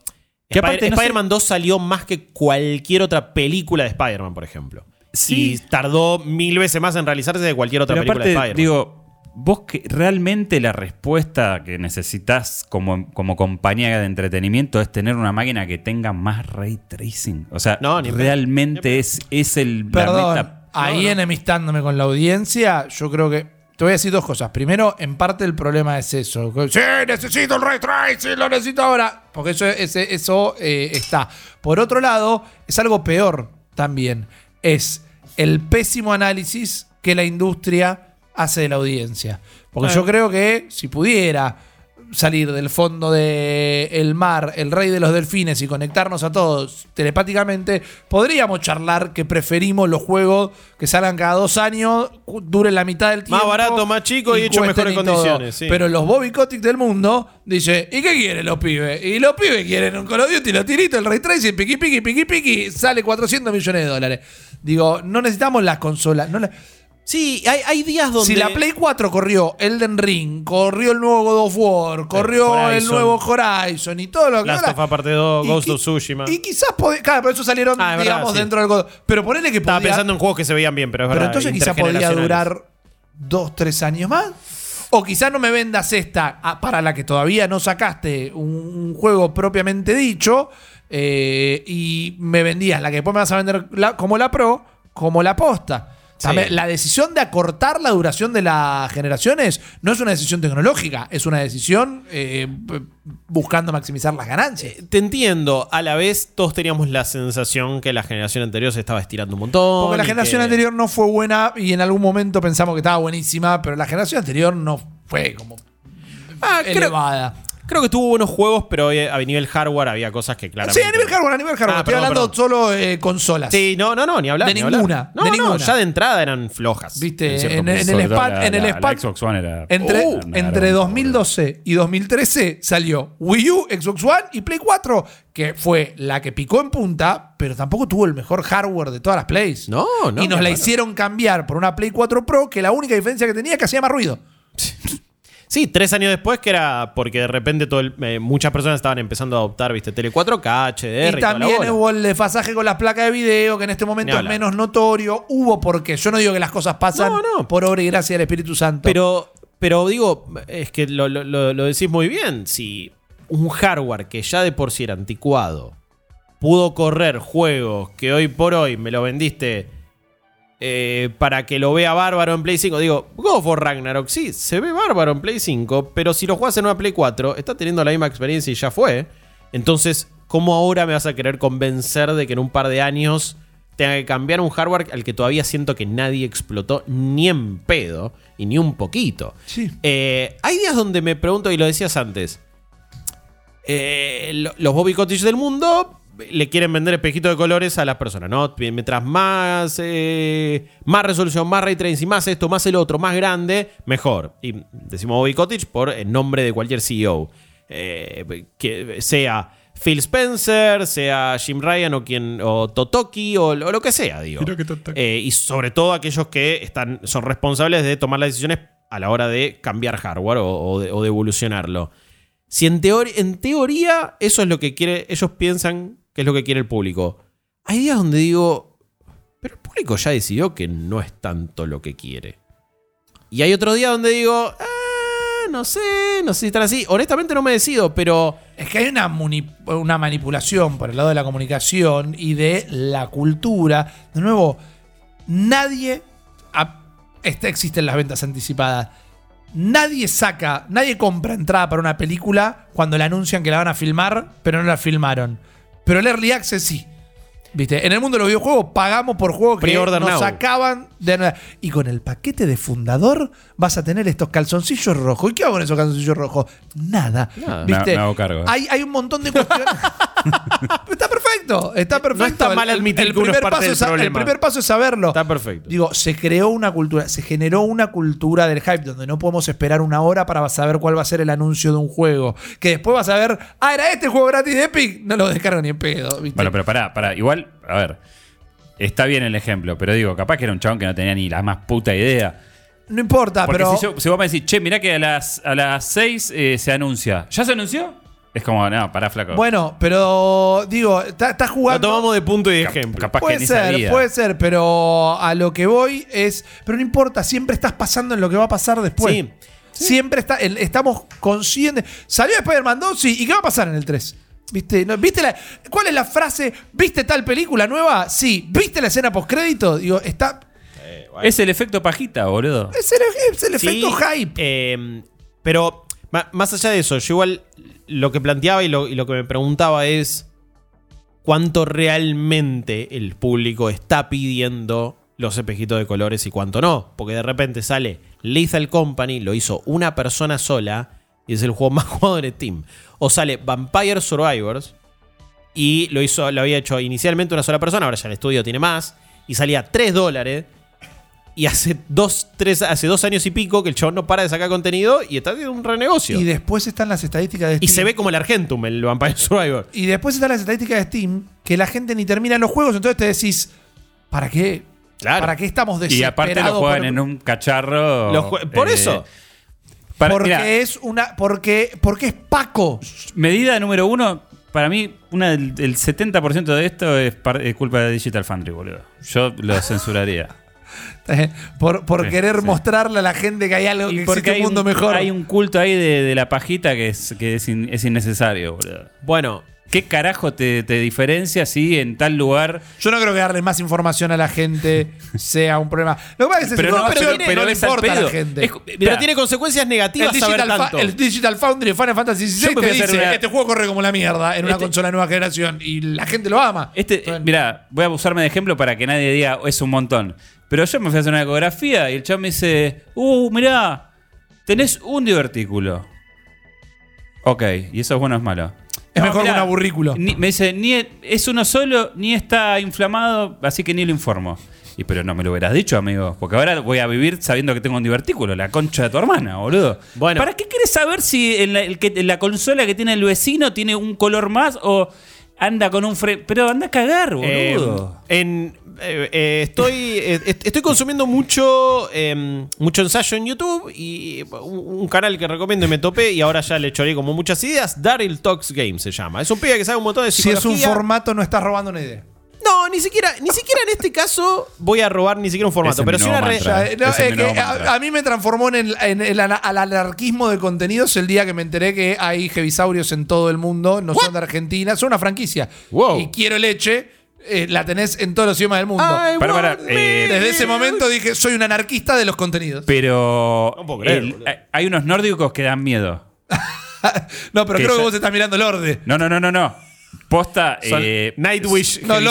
Que Spider- aparte no sé- Spider-Man 2 salió más que cualquier otra película de Spider-Man, por ejemplo. Sí. Y tardó mil veces más en realizarse de cualquier otra Pero película aparte, de Spider-Man. digo, vos que realmente la respuesta que necesitas como, como compañía de entretenimiento es tener una máquina que tenga más ray tracing. O sea, No, ni realmente es, es el la Perdón, meta- ahí enemistándome con la audiencia, yo creo que. Te voy a decir dos cosas. Primero, en parte el problema es eso. Sí, necesito el ray tracing, lo necesito ahora. Porque eso, ese- eso eh, está. Por otro lado, es algo peor también. Es el pésimo análisis que la industria hace de la audiencia. Porque yo creo que si pudiera salir del fondo del mar, el rey de los delfines y conectarnos a todos telepáticamente, podríamos charlar que preferimos los juegos que salgan cada dos años, duren la mitad del tiempo. barato, más chico y hecho mejores condiciones, sí. Pero los Bobby Kotick del mundo dice, ¿y qué quieren los pibes? Y los pibes quieren un Call of Duty, los tiritos, el Ray Tracing, piqui, piqui, piqui, piqui, sale 400 millones de dólares. Digo, no necesitamos las consolas. No la- Sí, hay, hay días donde. si la Play 4 corrió Elden Ring, corrió el nuevo God of War, corrió el nuevo Horizon y todo lo que Last of Us Parte 2, y Ghost of Tsushima. Y quizás podía. Claro, pero eso salieron, Ah, es verdad, digamos, sí. dentro del God Pero ponele que Estaba podía. pensando en juegos que se veían bien, pero es pero verdad. entonces quizás podía durar dos, tres años más. O quizás no me vendas esta ah, para la que todavía no sacaste un, un juego propiamente dicho. Eh, y me vendías la que después me vas a vender la- como la Pro, como la posta. Sí. La decisión de acortar la duración de las generaciones no es una decisión tecnológica, es una decisión eh, buscando maximizar las ganancias. Te entiendo, a la vez todos teníamos la sensación que la generación anterior se estaba estirando un montón. Porque la generación que- anterior no fue buena y en algún momento pensamos que estaba buenísima, pero la generación anterior no fue como Ah, elevada. creo que tuvo buenos juegos, pero eh, a nivel hardware había cosas que claramente. Sí, a nivel hardware, a nivel hardware. Ah, Estoy perdón, hablando perdón. solo eh, consolas. Sí, no, no, no, ni hablar. De ni hablar. ninguna, No, de no, ninguna. ya de entrada eran flojas. Viste, en el la- en el la- la span Xbox One era. entre, Uh, entre era un- 2012 y 2013 salió Wii U, Xbox One y Play 4, que fue la que picó en punta, pero tampoco tuvo el mejor hardware de todas las Plays. No, no, Y nos la hicieron cambiar por una Play 4 Pro, que la única diferencia que tenía es que hacía más ruido. [laughs] Sí, tres años después que era porque de repente todo el- eh, muchas personas estaban empezando a adoptar, viste, Tele 4K, HDR y, también hubo el desfasaje con las placas de video, que en este momento es menos notorio. Hubo porque yo no digo que las cosas pasan No, no. por obra y gracia del Espíritu Santo. Pero, pero digo, es que lo, lo- lo- lo decís muy bien. Si un hardware que ya de por sí era anticuado pudo correr juegos que hoy por hoy me lo vendiste eh, para que lo vea bárbaro en Play 5. Digo, God War Ragnarok, sí, se ve bárbaro en Play 5, pero si lo juegas en una Play 4, está teniendo la misma experiencia y ya fue. Entonces, ¿cómo ahora me vas a querer convencer de que en un par de años tenga que cambiar un hardware al que todavía siento que nadie explotó ni en pedo y ni un poquito? Sí. Eh, hay días donde me pregunto, y lo decías antes, eh, lo- los Bobby Cottage del mundo le quieren vender espejitos de colores a las personas, ¿no? Mientras más, eh, más resolución, más ray tracing, más esto, más el otro, más grande, mejor. Y decimos Bobby Cottage por el nombre de cualquier CEO. Eh, que sea Phil Spencer, sea Jim Ryan o quien o Totoki o, lo- o lo que sea, digo. Eh, y sobre todo aquellos que están, son responsables de tomar las decisiones a la hora de cambiar hardware o, o de, o de evolucionarlo. Si en, teori- en teoría eso es lo que quiere, ellos piensan que es lo que quiere el público. Hay días donde digo, pero el público ya decidió que no es tanto lo que quiere. Y hay otro día donde digo, "Ah, no sé, no sé si están así. Honestamente no me decido, pero Es que hay una, manipulación por el lado de la comunicación y de la cultura. De nuevo, nadie. este, existen las ventas anticipadas. Nadie saca, nadie compra entrada para una película cuando le anuncian que la van a filmar, pero no la filmaron. Pero el Early Access sí. ¿Viste? En el mundo de los videojuegos pagamos por juegos que nos now. sacaban de... Y con el paquete de fundador vas a tener estos calzoncillos rojos. ¿Y qué hago con esos calzoncillos rojos? Nada. Nada. ¿Viste? Me- me hago cargo. Hay, hay un montón de cuestiones. [laughs] está perfecto, está perfecto. está mal admitir que uno es primer parte paso del es sa- problema. El primer paso es saberlo. está perfecto. Digo, se creó una cultura, se generó una cultura del hype donde no podemos esperar una hora para saber cuál va a ser el anuncio de un juego. Que después vas a ver, ah, era este juego gratis de Epic, no lo descargo ni en pedo. ¿viste? Bueno, pero pará, pará. Igual, a ver. Está bien el ejemplo, pero digo, capaz que era un chabón que no tenía ni la más puta idea. no importa, Porque pero. si, yo, si vos me decís, che, mirá que a las, a las 6 eh, se anuncia. ¿Ya se anunció? Es como, no, pará, flaco. Bueno, pero digo, estás Lo jugando. tomamos de punto y de Cap- ejemplo. capaz que Puede ni ser, sabía. puede ser, pero a lo que voy es. Pero no importa, siempre estás pasando en lo que va a pasar después. Sí. Siempre está, el- estamos conscientes. Salió Spider-Man 2, sí, ¿y qué va a pasar en el 3? ¿Viste? ¿No? ¿Viste la, ¿Cuál es la frase? ¿Viste tal película nueva? Sí. ¿Viste la escena postcrédito? Digo, está. Es el efecto pajita, boludo. Es el, es el Sí, efecto hype. eh, pero más allá de eso, yo igual lo que planteaba y lo, y lo que me preguntaba es cuánto realmente el público está pidiendo los espejitos de colores y cuánto no. Porque de repente sale Lethal Company, lo hizo una persona sola y es el juego [laughs] más jugado en Steam. O sale Vampire Survivors y lo hizo, lo había hecho inicialmente una sola persona, ahora ya el estudio tiene más y salía 3 dólares. Y hace dos, tres, hace dos años y pico que el chabón no para de sacar contenido y está haciendo un renegocio. Y Y, después están las estadísticas de Steam. se ve como el Argentum, el Vampire Survivor. Y después están las estadísticas de Steam que la gente ni termina los juegos, entonces te decís, ¿para qué? Claro. ¿Para qué estamos Y desesperados? aparte lo juegan por- en un cacharro. Los jue- por eh, eso. Para- porque es una. Porque, porque es Paco. medida número uno, para mí, una del, el 70% de esto es, par- es culpa de Digital Foundry, boludo. Yo lo censuraría. [laughs] por por Sí, querer sí. mostrarle a la gente que hay algo que Y existe porque un mundo un, mejor. hay un culto ahí de, de la pajita que es, que es, in- es innecesario, boludo. Bueno, ¿Qué carajo te, te diferencia si en tal lugar Yo no creo que darle más información a la gente sea un problema. Lo que pasa es que Pero no, pero- no, pero le es al importa a la pedo. gente. Es- pero Mirá, tiene consecuencias el negativas saber Digital, tanto. el Digital Foundry de Final Fantasy XVI te dice, una- este juego corre como la mierda en una Este- consola de nueva generación y la gente lo ama. Este, Entonces, mira, voy a usarme de ejemplo para que nadie diga "Oh, es un montón. Pero yo me fui a hacer una ecografía y el chavo me dice, uh, mirá, tenés un divertículo. Ok, y eso es bueno o es malo. Es mejor que mirá, un aburrículo. ni- me dice, ni es, es uno solo, ni está inflamado, así que ni lo informo. Y pero no me lo hubieras dicho, amigo, porque ahora voy a vivir sabiendo que tengo un divertículo, la concha de tu hermana, boludo. Bueno. ¿Para qué quieres saber si en la, el que- en la consola que tiene el vecino tiene un color más o anda con un fre... Pero anda a cagar, Eh, boludo. en, eh, eh, estoy, eh, est- estoy consumiendo mucho, eh, mucho ensayo en YouTube y un, un canal que recomiendo y me topé y ahora ya le choré como muchas ideas. Daryl Talks Game se llama. Es un pibe que sabe un montón de si es un psicología. formato, no estás robando una idea. No, ni siquiera, ni siquiera en este caso voy a robar ni siquiera un formato. Ese es pero mi sí nuevo una mantra. no, Ese es es mi que nuevo mantra. a, a mí me transformó en el, en el ana- al anarquismo de contenidos el día que me enteré que hay jevisaurios en todo el mundo, no son de Argentina, son una franquicia. Wow. Y quiero leche, eh, la tenés en todos los idiomas del mundo. Eh, Desde ese momento dije, soy un anarquista de los contenidos. Pero No puedo creer, el- boludo. hay- hay unos nórdicos que dan miedo. [laughs] no, pero que creo que ya- vos estás mirando Lorde. No, no, no, no, no. Posta. Son eh, Nightwish No, tipo,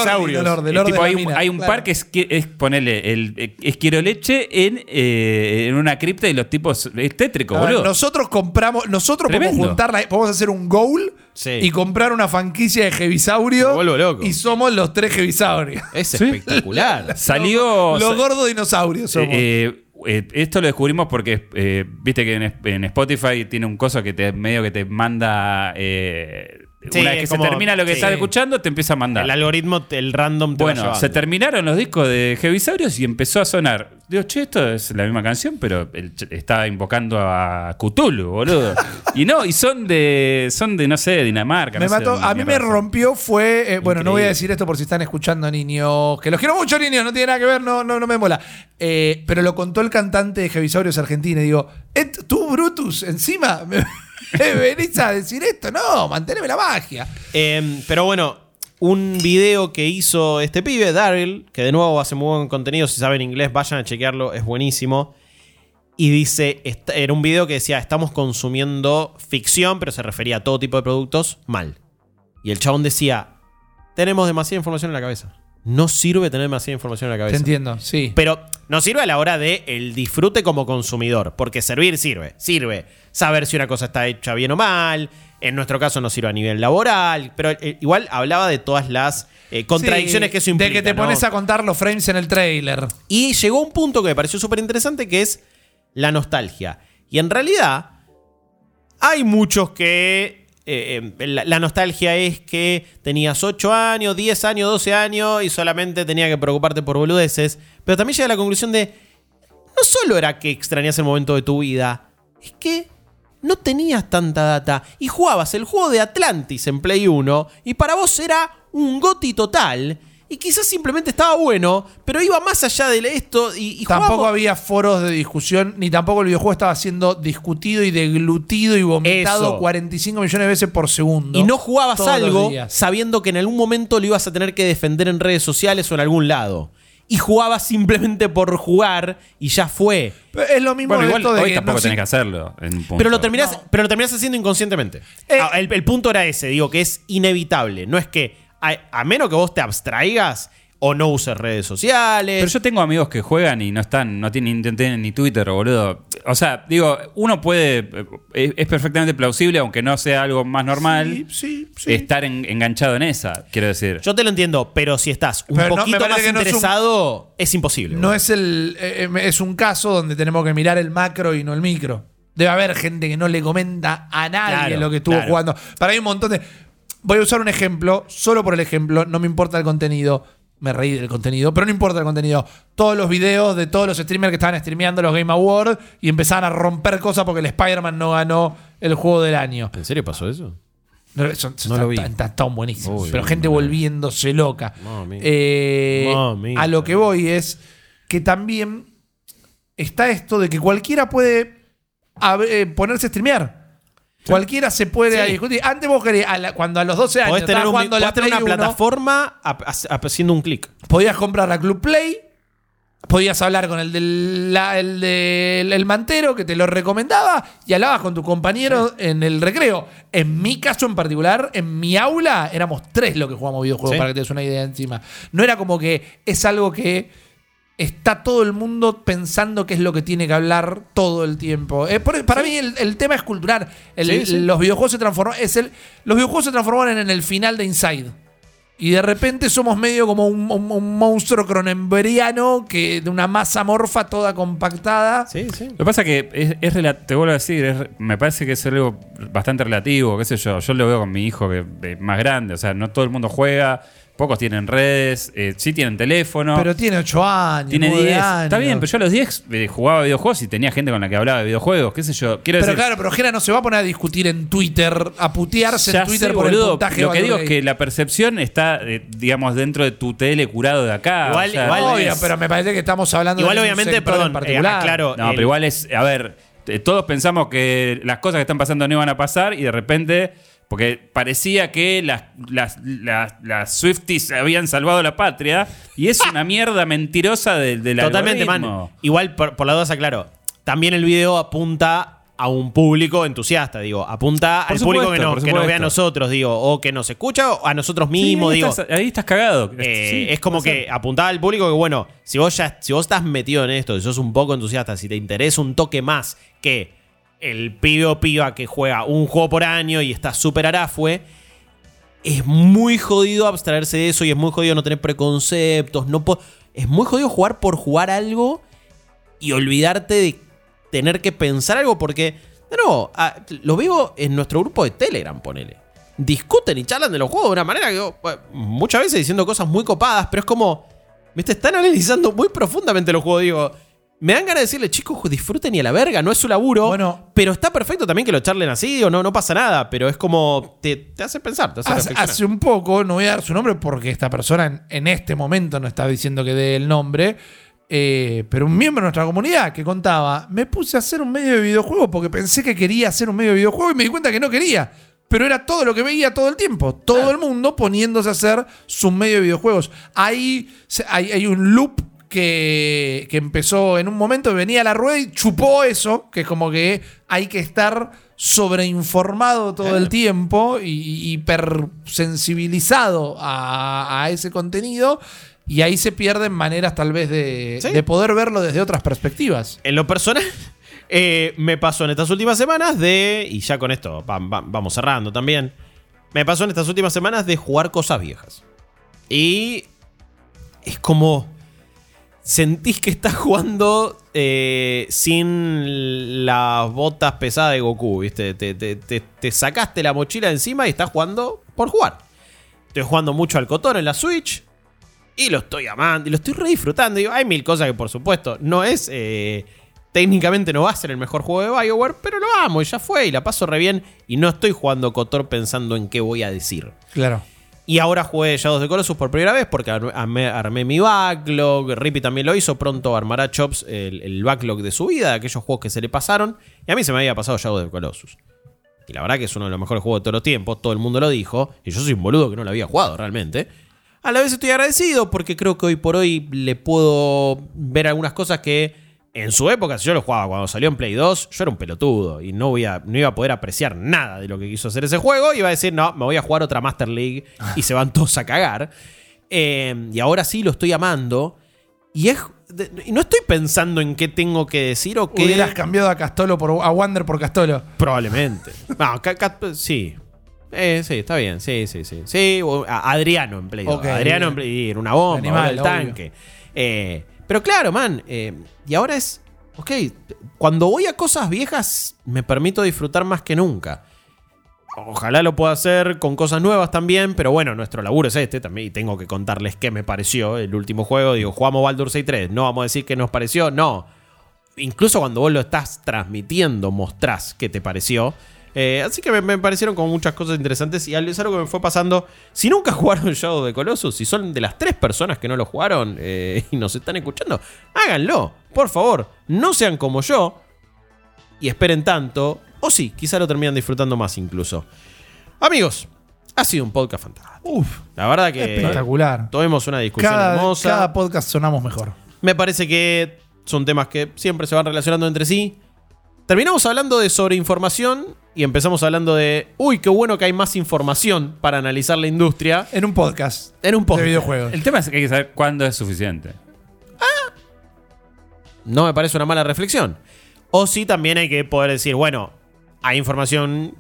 de hay, un, mina, hay un claro. par que es, ponerle el eh, es quiero leche en, eh, en una cripta y los tipos es tétrico, ver, boludo. nosotros compramos, nosotros podemos Tremendo. juntarla, podemos hacer un goal Sí. y comprar una franquicia de Jevisaurio. Me vuelvo loco. Y somos los tres Jevisaurios. Es Sí. espectacular. [laughs] Salió. Los gordos dinosaurios somos. eh, eh, esto lo descubrimos porque eh, viste que en, en Spotify tiene un coso que te medio que te manda eh, Sí, una vez que se termina lo que sí. estás escuchando te empieza a mandar El algoritmo, el random te Bueno, se terminaron los discos de Jevisaurios y empezó a sonar. Digo, che, esto es la misma canción, pero ch- está invocando a Cthulhu, boludo. [laughs] y no, y son de, son de no sé, Dinamarca. me no mató. A mí me rompió fue. eh, bueno, no voy a decir esto por si están escuchando niños. Que los quiero mucho, niños. No tiene nada que ver, no, no, no me mola. Eh, pero lo contó el cantante de Jevisaurios Argentina. Y digo, "Et- tú, Brutus, encima. [laughs] ¿Me, [laughs] me venís a decir esto? No, manteneme la magia. Eh, pero bueno, un video que hizo este pibe, Daryl, que de nuevo hace muy buen contenido, si saben inglés vayan a chequearlo, es buenísimo. Y dice, era un video que decía, estamos consumiendo ficción, pero se refería a todo tipo de productos mal. Y el chabón decía, tenemos demasiada información en la cabeza. No sirve tener demasiada información en la Te cabeza. entiendo, sí. Pero no sirve a la hora de el disfrute como consumidor, porque servir sirve, sirve saber si una cosa está hecha bien o mal. En nuestro caso no sirve a nivel laboral, pero eh, igual hablaba de todas las eh, contradicciones Sí, que eso implica. De que te ¿no? pones a contar los frames en el trailer. Y llegó un punto que me pareció súper interesante, que es la nostalgia. Y en realidad, hay muchos que... eh, la, la nostalgia es que tenías 8 años, 10 años, 12 años y solamente tenía que preocuparte por boludeces. Pero también llega a la conclusión de... No solo era que extrañas el momento de tu vida, es que no tenías tanta data y jugabas el juego de Atlantis en Play 1 y para vos era un goti total y quizás simplemente estaba bueno, pero iba más allá de esto y, y Tampoco había foros de discusión, ni tampoco el videojuego estaba siendo discutido y deglutido y vomitado Eso. 45 millones de veces por segundo. y no jugabas algo sabiendo que en algún momento lo ibas a tener que defender en redes sociales o en algún lado. Y jugabas simplemente por jugar y ya fue. Pero Es lo mismo Bueno, de igual esto de hoy que tampoco no tenés que hacerlo. en un punto. Pero lo terminás, pero lo terminás haciendo inconscientemente. Eh. Ah, el, el punto era ese, digo, que es inevitable. No es que, a, a menos que vos te abstraigas o no uses redes sociales. Pero yo tengo amigos que juegan y no están, no tienen, no tienen ni Twitter, boludo. O sea, digo, uno puede, eh, es, es perfectamente plausible, aunque no sea algo más normal, Sí, sí, sí. estar en- enganchado en esa, quiero decir. Yo te lo entiendo, pero si estás un Pero poquito más que no es un- interesado, es, imposible. No es el. eh, eh, es un caso donde tenemos que mirar el macro y no el micro. Debe haber gente que no le comenta a nadie Claro, lo que estuvo claro. jugando. Para mí, un montón de. Voy a usar un ejemplo, solo por el ejemplo, no me importa el contenido. Me reí del contenido, pero no importa el contenido. Todos los videos de todos los streamers que estaban streameando los Game Awards y empezaban a romper cosas porque el Spider-Man no ganó el juego del año. ¿En serio pasó eso? No, son- son- No lo vi. buenísimos. Pero gente volviéndose loca. Eh, a lo que voy es que también está esto de que cualquiera puede eh, ponerse a streamear. Cualquiera se puede Sí. discutir. Antes vos querías, a la- cuando a los 12 años Podés tener, un- jugando a la podés tener Play una 1, plataforma a- a- haciendo un clic. podías comprar la Club Play, podías hablar con el del la- el, del- el mantero que te lo recomendaba y hablabas con tu compañero en el recreo. En mi caso en particular, en mi aula, éramos tres los que jugamos videojuegos, Sí. para que te des una idea encima. No era como que es algo que está todo el mundo pensando qué es lo que tiene que hablar todo el tiempo. Eh, por- para mí el, el tema es cultural. El- Sí, sí. Los videojuegos se transformaron. Es el, los videojuegos se transformaron en el final de Inside. Y de repente somos medio como un, un- un monstruo cronenberiano que de una masa morfa toda compactada. Sí, sí. Lo que pasa que es, es te vuelvo a decir, es- me parece que es algo bastante relativo, qué sé yo. Yo lo veo con mi hijo que es más grande, o sea, no todo el mundo juega, pocos tienen redes, eh, sí tienen teléfono. Pero tiene 8 años. tiene 9 10. años. Está bien, pero yo a los 10 eh, jugaba videojuegos y tenía gente con la que hablaba de videojuegos, qué sé yo. Quiero Pero decir, claro, pero Jera no se va a poner a discutir en Twitter, a putearse en Twitter sé, por el puntaje. Lo que digo es que la percepción está, eh, digamos, dentro de tu tele curado de acá. Igual- o sea, igual Obvio, es- pero me parece que estamos hablando Igual, de obviamente, perdón, en particular. eh, claro, No, el- pero igual es, a ver, eh, todos pensamos que las cosas que están pasando no iban a pasar y de repente, porque parecía que las, las, las, las Swifties habían salvado la patria y es una mierda mentirosa de, del Totalmente, algoritmo. man. Igual, por, por la duda, aclaro. También el video apunta a un público entusiasta, digo. Apunta Por al público que, nos, por que nos ve a nosotros, digo. O que nos escucha o a nosotros Sí, mismos, ahí, digo. estás, ahí estás cagado. Eh, Sí, es como que ser. apuntaba al público que, bueno, si vos ya si vos estás metido en esto, si sos un poco entusiasta, si te interesa un toque más que el pibe o piba que juega un juego por año y está súper arafue, es muy jodido abstraerse de eso y es muy jodido no tener preconceptos. No es muy jodido jugar por jugar algo y olvidarte de tener que pensar algo porque, de nuevo, lo vivo en nuestro grupo de Telegram, ponele. Discuten y charlan de los juegos de una manera que yo, muchas veces diciendo cosas muy copadas, pero es como, viste, están analizando muy profundamente los juegos, digo. Me dan ganas de decirle, chicos, disfruten y a la verga, no es su laburo. Bueno. pero está perfecto también que lo charlen así, o no, no pasa nada, pero es como, te, te hace pensar, te hace Hace, reflexionar. hace un poco, no voy a dar su nombre porque esta persona en, en este momento no está diciendo que dé el nombre, eh, pero un miembro de nuestra comunidad que contaba, me puse a hacer un medio de videojuego porque pensé que quería hacer un medio de videojuego y me di cuenta que no quería. Pero era todo lo que veía todo el tiempo. Todo el mundo poniéndose a hacer su medio de videojuegos. Ahí se- hay, hay un loop que, que empezó en un momento, venía a la rueda y chupó eso, que es como que hay que estar sobreinformado todo el tiempo y hipersensibilizado a, a ese contenido. Y ahí se pierden maneras tal vez de, Sí. de poder verlo desde otras perspectivas. En lo personal, [laughs] eh, me pasó en estas últimas semanas de. Y ya con esto va- va- vamos cerrando también. Me pasó en estas últimas semanas de jugar cosas viejas. Y. Es como. Sentís que estás jugando eh, sin las botas pesadas de Goku, ¿viste? Te, te- te- te sacaste la mochila encima y estás jugando por jugar. Estoy jugando mucho al Cotor en la Switch. Y lo estoy amando, y lo estoy re disfrutando. Hay mil cosas que, por supuesto, no es. eh, Técnicamente no va a ser el mejor juego de Bioware, pero lo amo y ya fue y la paso re bien y no estoy jugando Cotor pensando en qué voy a decir. Claro. Y ahora jugué Shadows the Colossus por primera vez porque ar- armé, mi backlog. Rippy también lo hizo. Pronto armará Chops el, el backlog de su vida, de aquellos juegos que se le pasaron. Y a mí se me había pasado Shadows the Colossus. Y la verdad que es uno de los mejores juegos de todos los tiempos. Todo el mundo lo dijo. Y yo soy un boludo que no lo había jugado realmente. A la vez estoy agradecido porque creo que hoy por hoy le puedo ver algunas cosas que en su época, si yo lo jugaba cuando salió en Play 2, yo era un pelotudo y no, voy a, no iba a poder apreciar nada de lo que quiso hacer ese juego. Iba a decir, no, me voy a jugar otra Master League [laughs] y se van todos a cagar. Eh, y ahora sí lo estoy amando. Y, es, de- y no estoy pensando en qué tengo que decir o qué. Hubieras cambiado a Castolo por a Wander por Castolo. Probablemente. No, ca- ca- sí. Eh, sí, está bien. Sí, sí, sí. Sí, o a- Adriano en Play 2. Ok, Adriano en. Play era una bomba, Animal, el tanque. Eh, pero claro, man. eh, y ahora es. Ok, cuando voy a cosas viejas, me permito disfrutar más que nunca. Ojalá lo pueda hacer con cosas nuevas también, pero bueno, nuestro laburo es este también y tengo que contarles qué me pareció el último juego. Digo, jugamos Baldur's Gate 3, no vamos a decir qué nos pareció, no. Incluso cuando vos lo estás transmitiendo, mostrás qué te pareció. Eh, así que me, me parecieron como muchas cosas interesantes y es algo que me fue pasando. Si nunca [laughs] jugaron Shadow de Colossus, si son de las tres personas que no lo jugaron eh, y nos están escuchando, háganlo, por favor. No sean como yo y esperen tanto. O sí, quizá lo terminan disfrutando más incluso. Amigos, ha sido un podcast fantástico. Uf, La verdad que espectacular. tuvimos una discusión Cada, hermosa. cada podcast sonamos mejor. Me parece que son temas que siempre se van relacionando entre sí. Terminamos hablando de sobreinformación y empezamos hablando de, uy, qué bueno que hay más información para analizar la industria En un podcast en un de podcast. videojuegos. El tema es que hay que saber cuándo es suficiente. No me parece una mala reflexión. O sí, también hay que poder decir, bueno, hay información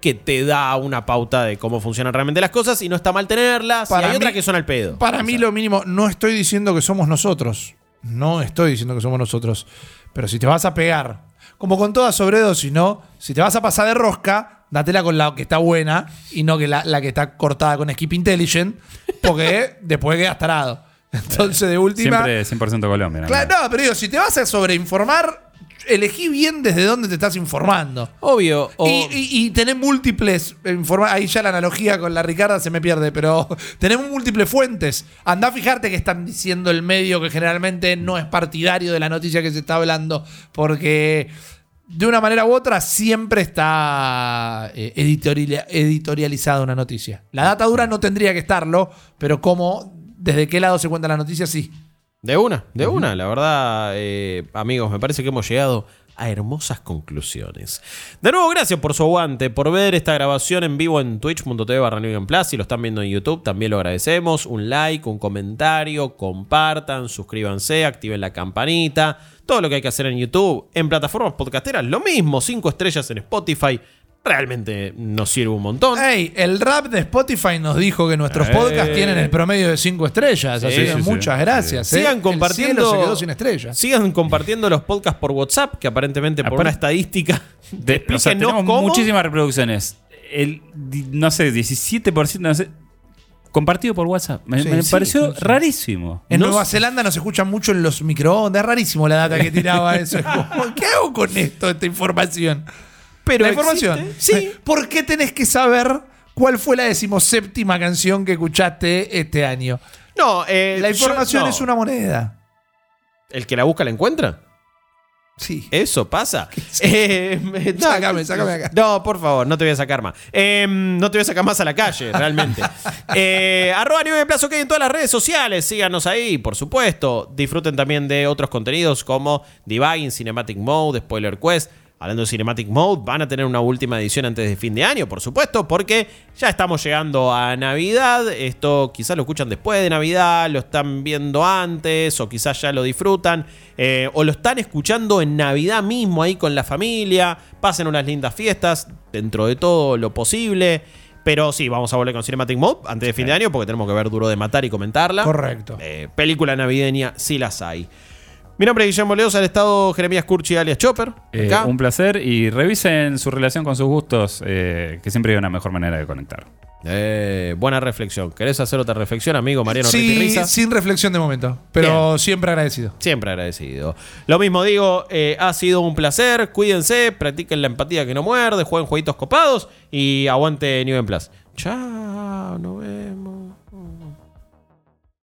que te da una pauta de cómo funcionan realmente las cosas y no está mal tenerlas. Para y hay mí- otras que son al pedo. Para O mí lo mínimo, no estoy diciendo que somos nosotros. No estoy diciendo que somos nosotros. Pero si te vas a pegar, como con toda sobredosis, ¿no? Si te vas a pasar de rosca, datela con la que está buena y no que la, la que está cortada con Skip Intelligent, porque [laughs] después quedas tarado. Entonces, de última... Siempre 100% Colombia. ¿no? Claro, no, pero digo, si te vas a sobreinformar, elegí bien desde dónde te estás informando. Obvio. o- Y, y, y tenés múltiples informa- ahí ya la analogía con la Ricarda se me pierde, pero [laughs] tenemos múltiples fuentes. Andá a fijarte que están diciendo el medio que generalmente no es partidario de la noticia que se está hablando, porque de una manera u otra siempre está eh, editoriali- editorializada una noticia. La data dura no tendría que estarlo, pero como, desde qué lado se cuenta la noticia, sí. De una, de una. La verdad, eh, amigos, me parece que hemos llegado a hermosas conclusiones. De nuevo, gracias por su aguante, por ver esta grabación en vivo en twitch.tv barra Plus. Si lo están viendo en YouTube, también lo agradecemos. Un like, un comentario, compartan, suscríbanse, activen la campanita. Todo lo que hay que hacer en YouTube, en plataformas podcasteras, lo mismo. Cinco estrellas en Spotify. Realmente nos sirve un montón. Ey, el rap de Spotify nos dijo que nuestros Eh. podcasts tienen el promedio de 5 estrellas. Sí, así que sí, sí. muchas gracias. eh. Sigan El compartiendo. cielo se quedó sin estrellas. Sigan compartiendo los podcasts por WhatsApp, que aparentemente por una estadística. De- o sea, explíquenos tenemos cómo. muchísimas reproducciones. El, no sé, 17%, no sé, compartido por WhatsApp. Me, Sí, me sí, pareció sí. rarísimo. En No Nueva sé. Zelanda nos escuchan mucho en los microondas. Es rarísimo la data que [laughs] tiraba eso. Es como, ¿Qué hago con esto, esta información? Pero la información. existe. Sí. ¿Por qué tenés que saber cuál fue la decimoséptima canción que escuchaste este año? No, eh, La yo- información no. es una moneda. ¿El que la busca la encuentra? Sí. Eso pasa. [laughs] Eh, [laughs] no, Sácame, sácame acá. No, por favor, no te voy a sacar más. Eh, no te voy a sacar más a la calle, realmente. [laughs] eh, arroba Nieve de Plazo que hay en todas las redes sociales. Síganos ahí, por supuesto. Disfruten también de otros contenidos como Debugging, Cinematic Mode, Spoiler Quest. Hablando de Cinematic Mode, van a tener una última edición antes de fin de año, por supuesto, porque ya estamos llegando a Navidad. Esto quizás lo escuchan después de Navidad, lo están viendo antes, o quizás ya lo disfrutan, eh, o lo están escuchando en Navidad mismo ahí con la familia. Pasen unas lindas fiestas, dentro de todo lo posible. Pero sí, vamos a volver con Cinematic Mode antes de fin de año, porque tenemos que ver Duro de Matar y comentarla. Correcto. Eh, película navideña, sí las hay. Mi nombre es Guillermo Leos, al estado Jeremías Curchi alias Chopper. Eh, un placer y revisen su relación con sus gustos, eh, que siempre hay una mejor manera de conectar. Eh, buena reflexión. ¿Querés hacer otra reflexión, amigo Mariano Sí, sin reflexión de momento, pero siempre agradecido. Siempre agradecido. Lo mismo digo, eh, ha sido un placer. Cuídense, practiquen la empatía que no muerde, jueguen jueguitos copados y aguante New Plus. Chao, nos vemos.